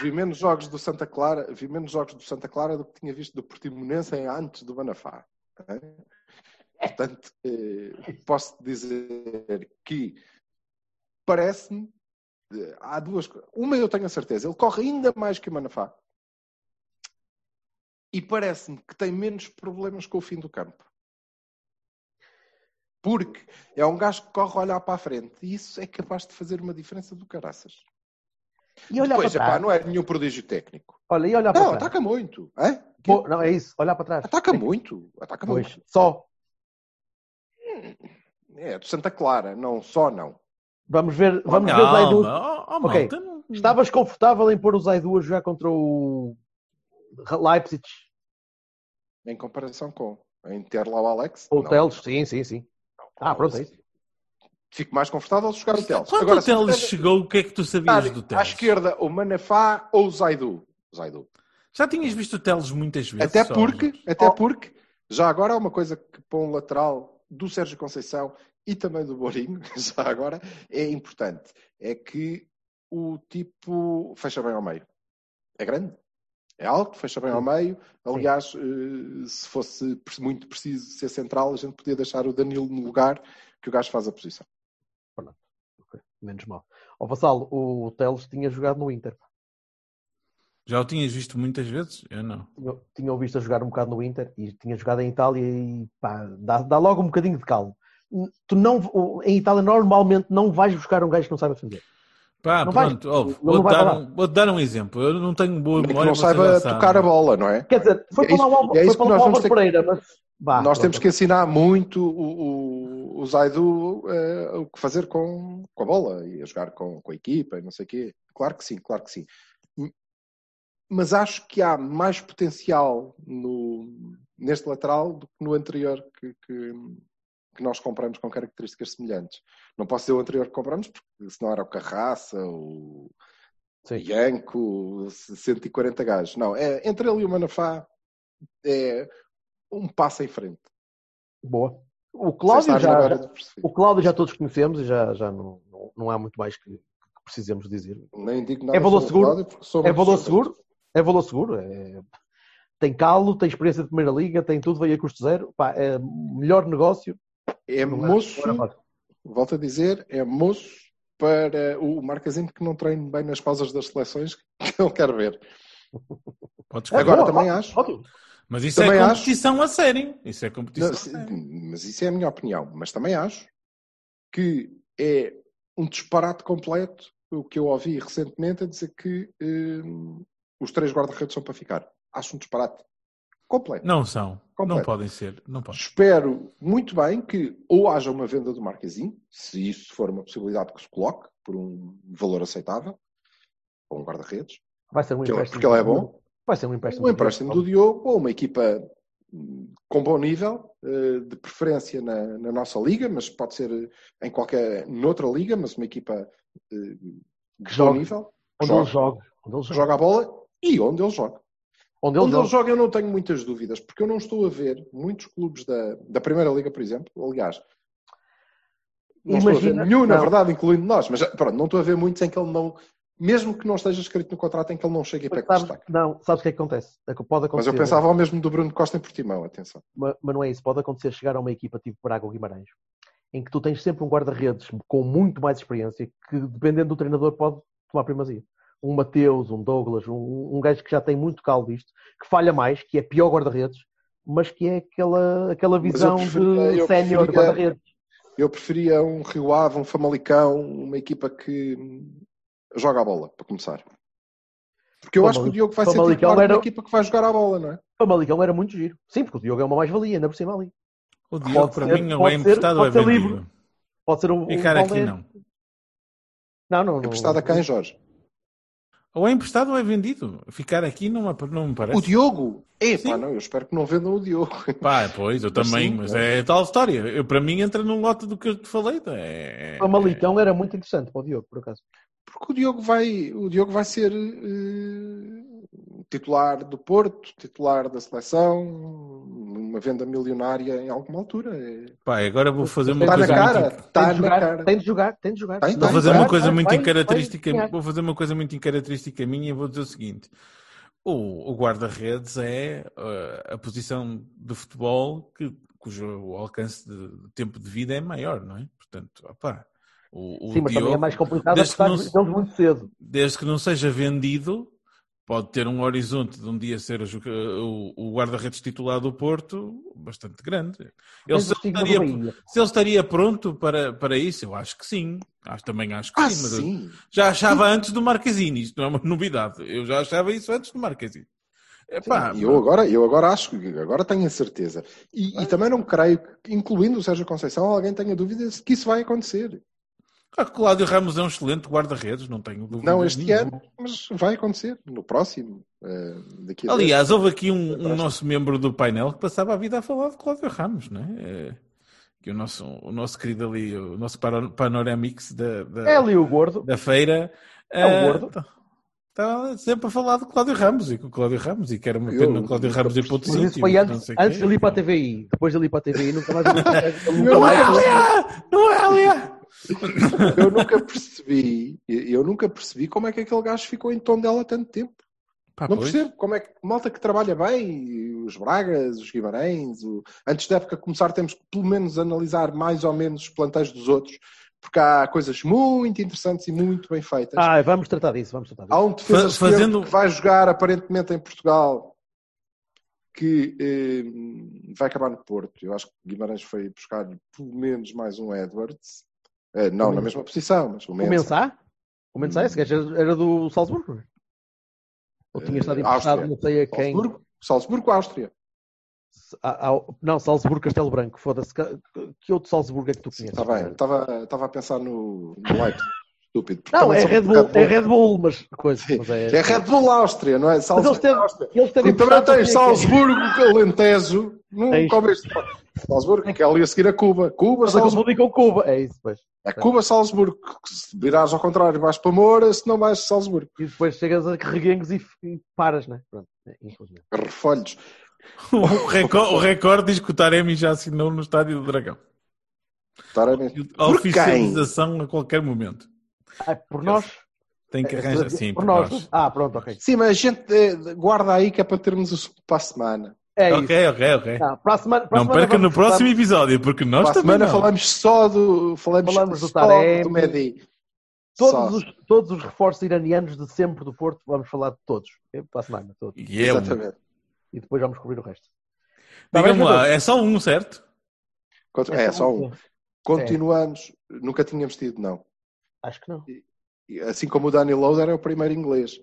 S4: Vi menos jogos do Santa Clara, vi menos jogos do Santa Clara do que tinha visto do Portimonense em- antes do Manafá. ok? Portanto, eh, posso dizer que parece-me há duas coisas. Uma eu tenho a certeza, ele corre ainda mais que o Manafá. E parece-me que tem menos problemas com o fim do campo. Porque é um gajo que corre a olhar para a frente e isso é capaz de fazer uma diferença do caraças.
S3: E olhar
S4: Depois,
S3: para
S4: epá,
S3: trás.
S4: não é nenhum prodígio técnico.
S3: Olha, e olhar para
S4: Não,
S3: trás.
S4: ataca muito. Hein?
S3: Pô, não, é isso, olhar para trás.
S4: Ataca muito. Ataca
S3: Pois,
S4: muito.
S3: só.
S4: É, do Santa Clara, não só não.
S3: Vamos ver, vamos ver Zaidu.
S8: Calma, oh, oh,
S3: Ok.
S8: malta, não-
S3: Estavas confortável em pôr o Zaidu a jogar contra o Leipzig
S4: Em comparação com. Em ter lá o Alex.
S3: ou o
S4: não.
S3: Teles? Sim, sim, sim. Ah, pronto, é isso.
S4: Fico mais confortável de jogar o Teles.
S8: Quando
S4: Agora,
S8: o
S4: se
S8: Teles
S4: quiser
S8: chegou, o que é que tu sabias
S4: dar
S8: do
S4: À
S8: Teles?
S4: esquerda, o Manafá ou o Zaidu? Zaidu.
S8: Já tinhas visto o Teles muitas vezes?
S4: Até
S8: só?
S4: porque, até
S3: Oh.
S4: porque, já agora há uma coisa que para um lateral do Sérgio Conceição e também do Borinho, já agora, é importante. É que o tipo fecha bem ao meio. É grande. É alto, fecha bem ao meio. Aliás, eh, se fosse muito preciso ser central, a gente podia deixar o Danilo no lugar que o gajo faz a posição.
S3: Ok, Menos mal. Ó Vassalo, o Teles tinha jogado no Inter.
S8: Já o tinhas visto muitas vezes? Eu não.
S3: Tinha, tinha o visto a jogar um bocado no Inter e tinha jogado em Itália e pá, dá, dá logo um bocadinho de calmo. Tu não, em Itália normalmente não vais buscar um gajo que não sabe defender.
S8: Pá,
S3: Não
S8: pronto, ouve,
S3: vai
S8: dar, um, vou dar um exemplo. Eu não tenho boa
S4: Nem que
S8: memória.
S4: não saiba
S8: sabe.
S4: tocar a bola, não é?
S3: Quer dizer, foi
S4: É
S3: para o Álvaro-
S4: é isso
S3: Álvaro
S4: ter
S3: Pereira, mas
S4: Nós temos
S3: pronto.
S4: que ensinar muito o, o, o Zaidu eh, o que fazer com, com a bola e a jogar com, com a equipa e não sei o quê. Claro que sim, claro que sim. Mas acho que há mais potencial no, neste lateral do que no anterior que, que, que nós compramos com características semelhantes. Não posso dizer o anterior que compramos, porque senão era o Carraça, o
S3: Sim.
S4: Ianco, 140 gajos. Não, é, entre ele e o Manafá é um passo em frente.
S3: Boa. O Cláudio já, já- o Cláudio já todos conhecemos e já, já não, não, não há muito mais que, que precisemos dizer.
S4: Nem digo nada
S3: É valor seguro?
S4: Cláudio,
S3: É valor seguro? É valor seguro. é- Tem calo, tem experiência de primeira liga, tem tudo, veio a custo zero. Pá, é melhor negócio.
S4: É
S3: Não
S4: moço,
S3: é
S4: volto a dizer, é moço para o Marcasinho que não treine bem nas pausas das seleções que eu quero ver.
S8: Podes
S3: É,
S4: Agora
S3: boa,
S4: também
S3: ótimo,
S4: acho.
S3: ótimo.
S8: Mas isso
S4: Também
S8: é
S4: acho-
S8: competição a sério. Isso é competição
S4: Não,
S8: a sério.
S4: mas isso é a minha opinião. Mas também acho que é um disparate completo o que eu ouvi recentemente a dizer que hum, os três guarda-redes são para ficar. Acho um disparate completo.
S8: Não são. Não
S4: Completo.
S8: podem ser. Não podem.
S4: Espero muito bem que ou haja uma venda do Marquezinho, se isso for uma possibilidade que se coloque, por um valor aceitável, ou um guarda-redes,
S3: Vai ser um
S4: Porque ele-
S3: empréstimo.
S4: porque ele é bom.
S3: Vai ser um empréstimo.
S4: um empréstimo do Diogo, ou uma equipa hum, com bom nível, eh, de preferência na, na nossa liga, mas pode ser eh, em qualquer, noutra liga, mas uma equipa eh, de bom
S3: jogue.
S4: nível,
S3: Onde
S4: joga.
S3: ele joga. Onde ele joga.
S4: joga a bola e onde ele joga.
S3: Onde ele
S4: Onde ele
S3: joga.
S4: eu não tenho muitas dúvidas, porque eu não estou a ver muitos clubes da, da Primeira Liga, por exemplo, aliás, não estou a
S3: Imagina-
S4: ver nenhum, na
S3: não.
S4: verdade, incluindo nós, mas pronto, não estou a ver muitos em que ele não, mesmo que não esteja escrito no contrato, em que ele não chegue a pé
S3: Mas
S4: com
S3: sabes,
S4: destaque.
S3: não, sabes o que é que acontece? É que pode
S4: Mas
S3: acontecer.
S4: eu pensava ao mesmo do Bruno Costa em Portimão, atenção.
S3: mas, mas não é isso. Pode acontecer chegar a uma equipa tipo Braga ou Guimarães, em que tu tens sempre um guarda-redes com muito mais experiência, que dependendo do treinador pode tomar primazia. Um Mateus, um Douglas, um, um gajo que já tem muito caldo disto, que falha mais, que é pior guarda-redes, mas que é aquela, aquela visão
S4: preferia-
S3: de sénior guarda-redes.
S4: Eu preferia um Rio Ave, um Famalicão, uma equipa que joga a bola, para começar. Porque eu
S3: Famali-
S4: acho que o Diogo vai ser
S3: Famalicão
S4: titular de
S3: era-
S4: uma equipa que vai jogar a bola, não é?
S3: O Malicão era muito giro. Sim, porque o Diogo é uma mais-valia, ainda por cima ali.
S8: O Diogo,
S3: Pode
S8: para
S3: ser-
S8: mim,
S3: pode
S8: é
S3: ser-
S8: emprestado ou é
S3: pode ser
S8: vendido.
S3: livre. Pode ser um.
S8: Ficar
S3: um
S8: aqui não.
S3: Não, não. não.
S4: Emprestado a quem, Jorge?
S8: Ou é emprestado ou é vendido. Ficar aqui não, me- não me parece.
S4: O Diogo? É, pá, não, eu espero que não vendam o Diogo.
S8: Pá, pois, eu
S4: Mas
S8: também,
S4: sim,
S8: mas
S4: é.
S8: é tal história. Eu, para mim entra num lote do que eu te falei. É,
S3: O Malicão era muito interessante para o Diogo, por acaso.
S4: Porque o Diogo vai, o Diogo vai ser eh, titular do Porto, titular da seleção, uma venda milionária em alguma altura. É-
S8: Pá, agora vou fazer uma
S4: Está na
S8: coisa
S4: cara,
S8: muito...
S4: está
S3: tem,
S4: na
S3: de jogar,
S4: cara.
S3: tem de jogar, tem de jogar.
S4: Tem,
S8: Vou fazer uma coisa
S3: vai,
S8: muito
S3: vai,
S8: característica,
S3: vai, vai.
S8: vou fazer uma coisa muito característica minha e vou dizer o seguinte: o, o guarda-redes é uh, a posição de futebol que, cujo o alcance de, de tempo de vida é maior, não é? Portanto, opá, o, o
S3: Sim, mas também é
S8: Diogo,
S3: mais complicado
S8: desde que não
S3: muito cedo.
S8: desde que não seja vendido, pode ter um horizonte de um dia ser o, o- guarda-redes titular do Porto bastante grande. Ele, se, ele estaria, se ele estaria pronto para, para isso, eu acho que sim. Acho, também acho que
S4: Ah,
S8: sim,
S4: sim.
S8: já achava antes do Marquezine, isto não é uma novidade. Eu já achava isso antes do Marquezine. Epá,
S4: Sim, eu agora, eu agora acho, que- agora tenho a certeza. E, e também não creio incluindo o Sérgio Conceição, alguém tenha dúvidas que isso vai acontecer.
S8: Claro que o Cláudio Ramos é um excelente guarda-redes, não tenho dúvida.
S4: Não este
S8: nenhuma.
S4: ano, mas vai acontecer no próximo. daqui a
S8: Aliás, houve aqui um, um nosso membro do painel que passava a vida a falar de Cláudio Ramos, não é? É, Que o nosso, o nosso querido ali, o nosso pano- Panoramix da, da,
S3: É ali o gordo.
S8: da feira.
S3: É o
S8: eh,
S3: gordo.
S8: tá- Estava sempre a falar de Cláudio Ramos e com o Cláudio Ramos e que era uma pena o Cláudio Ramos ir para outro sítio.
S3: foi
S8: não
S3: antes,
S8: sei
S3: antes
S8: quê.
S3: de ir para a TVI. Depois de ir para a TVI, nunca mais. nunca
S8: Não é,
S3: mais.
S8: aliás! Não é, aliás!
S4: Eu nunca percebi, eu nunca percebi como é que aquele gajo ficou em tom dela tanto tempo.
S8: Pá,
S4: não
S8: pois.
S4: percebo como é que malta que trabalha bem, os Bragas, os Guimarães, o- antes da época começar temos que pelo menos analisar mais ou menos os planteios dos outros, porque há coisas muito interessantes e muito bem feitas.
S3: Ah, vamos tratar disso, vamos tratar disso.
S4: Há um defesa
S8: fazendo-
S4: que vai jogar aparentemente em Portugal que eh, vai acabar no Porto. Eu acho que Guimarães foi buscar pelo menos mais um Edwards. Eh, não na mesma posição, mas o
S3: O
S4: Mensah.
S3: Mensah? O Mensah, esse gajo era do Salzburgo? Ou tinha estado
S4: Eh,
S3: emprestado, não sei a quem?
S4: Salzburgo, Salzburgo, Áustria.
S3: Ah, ah, Não, Salzburgo, Castelo Branco, foda-se. Que- outro Salzburgo é que tu conheces?
S4: está bem. Estava, estava a pensar no, no Leipzig. Estúpido.
S3: Não, é Red, Bull, é Red Bull, mas coisa. Mas é,
S4: É Red Bull Áustria, não é? Salzburgo,
S3: eles
S4: E também tens
S3: é é?
S4: Salzburgo, Alentejo. Não
S3: Tens.
S4: comes Salzburgo, que é ali a seguir a Cuba. Cuba, Salzburgo.
S3: confundir com Cuba. É isso, pois.
S4: É Cuba, Salzburgo. Se virares ao contrário, vais para Moura, se não vais Salzburgo.
S3: E depois chegas a Reguengos e, e paras, né? Pronto, é, infelizmente.
S4: Refolhos.
S8: O recorde, o recorde diz que o Taremi já assinou no Estádio do Dragão.
S4: Taremi.
S8: A
S4: Por quem?
S8: oficialização a qualquer momento.
S3: Ah, por nós?
S8: Tem que
S3: É,
S8: arranjar. Sim,
S3: por
S8: por
S3: nós.
S8: nós.
S3: Ah, pronto, ok.
S4: Sim, mas a gente eh, guarda aí que é para termos o para a semana.
S3: É isso.
S8: Ok, ok, ok.
S3: Não, para a semana, para
S8: Não
S3: semana
S8: perca no próximo episódio, porque nós
S4: para
S8: também
S4: semana
S8: não.
S4: falamos só do. Falamos,
S3: Falamos do Taremi.
S4: do Medi.
S3: Todos
S4: Só.
S3: os, todos os reforços iranianos de sempre do Porto, vamos falar de todos. ok? Para a semana, todos.
S8: É.
S4: Exatamente.
S3: E depois vamos cobrir o resto. Tá
S8: Diga-me
S3: bem,
S8: lá, é só um, certo?
S4: É, só um.
S3: É.
S4: Continuamos. Nunca tínhamos tido, não.
S3: Acho que não.
S4: E Assim como o Danny Loader é o primeiro inglês.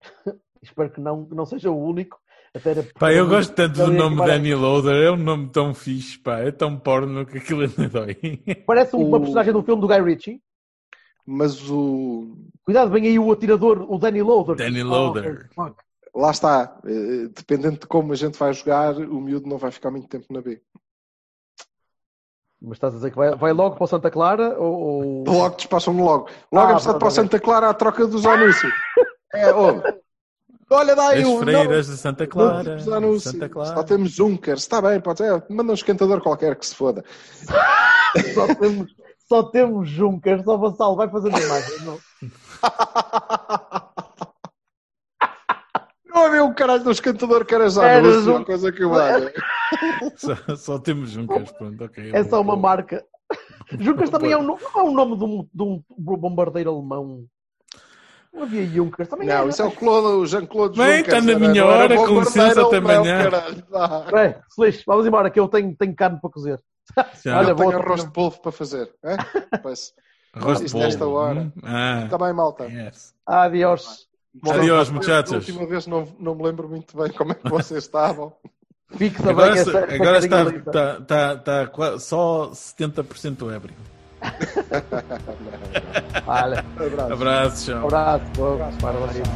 S3: Espero que não, que não seja o único. Até era
S8: Pá, eu gosto tanto do nome. Danny Loader, é um nome tão fixe, pá, é tão porno que aquilo ainda dói.
S3: Parece uma
S4: O-
S3: personagem do filme do Guy Ritchie.
S4: Mas o.
S3: Cuidado, vem aí o atirador, o Danny Loader.
S8: Danny
S3: Oh,
S8: Loader.
S3: fuck.
S4: Lá está. Eh, Dependendo de como a gente vai jogar, o miúdo não vai ficar muito tempo na B.
S3: Mas estás a dizer que vai, vai logo para o Santa Clara ou. ou-
S4: Logo despacham-me logo. Logo
S3: Ah,
S4: é preciso para o. Santa Clara à troca dos anúncios. É, homem. Olha, dá aí
S8: As
S4: um.
S8: freiras de Santa Clara.
S4: Dos anúncios.
S8: Santa
S4: Só
S8: Clara.
S4: temos Junkers. Está bem, pode ser. Manda um esquentador qualquer que se foda.
S3: Só temos, só temos Juncas, só Vassal vai fazer imagem. Não.
S4: Não havia um caralho de um esquentador que era já
S3: Era
S4: anúncio,
S3: Jun-
S4: uma coisa que eu valha.
S8: Só, só temos Juncas, pronto, ok.
S3: É só uma marca. Juncas também é um, nome- não é um nome de um, de um bombardeiro alemão. Não havia Junkers também
S4: Não,
S3: era.
S4: isso é o, Claude, o Jean-Claude
S8: Bem,
S4: Juncker.
S8: está na minha hora, com licença, até amanhã.
S3: Bem, Feliz, vamos embora que eu tenho, tenho carne para cozer.
S8: Já.
S3: Olha,
S4: eu tenho arroz de polvo para fazer. É?
S8: Arroz de
S4: Isto nesta
S8: polvo.
S4: hora.
S8: hum? Ah,
S4: Está bem, malta.
S8: yes.
S3: Adiós.
S8: Adiós,
S4: Da
S8: muchachos.
S4: última vez não, não me lembro muito bem como é que vocês estavam.
S3: Fique também
S8: Agora,
S3: essa,
S8: está-
S3: essa
S8: agora está, está, está, está só 70% ébrio.
S3: Olha,
S4: Abraço.
S8: Abraço, tchau.
S3: abraço, vamos, parabéns.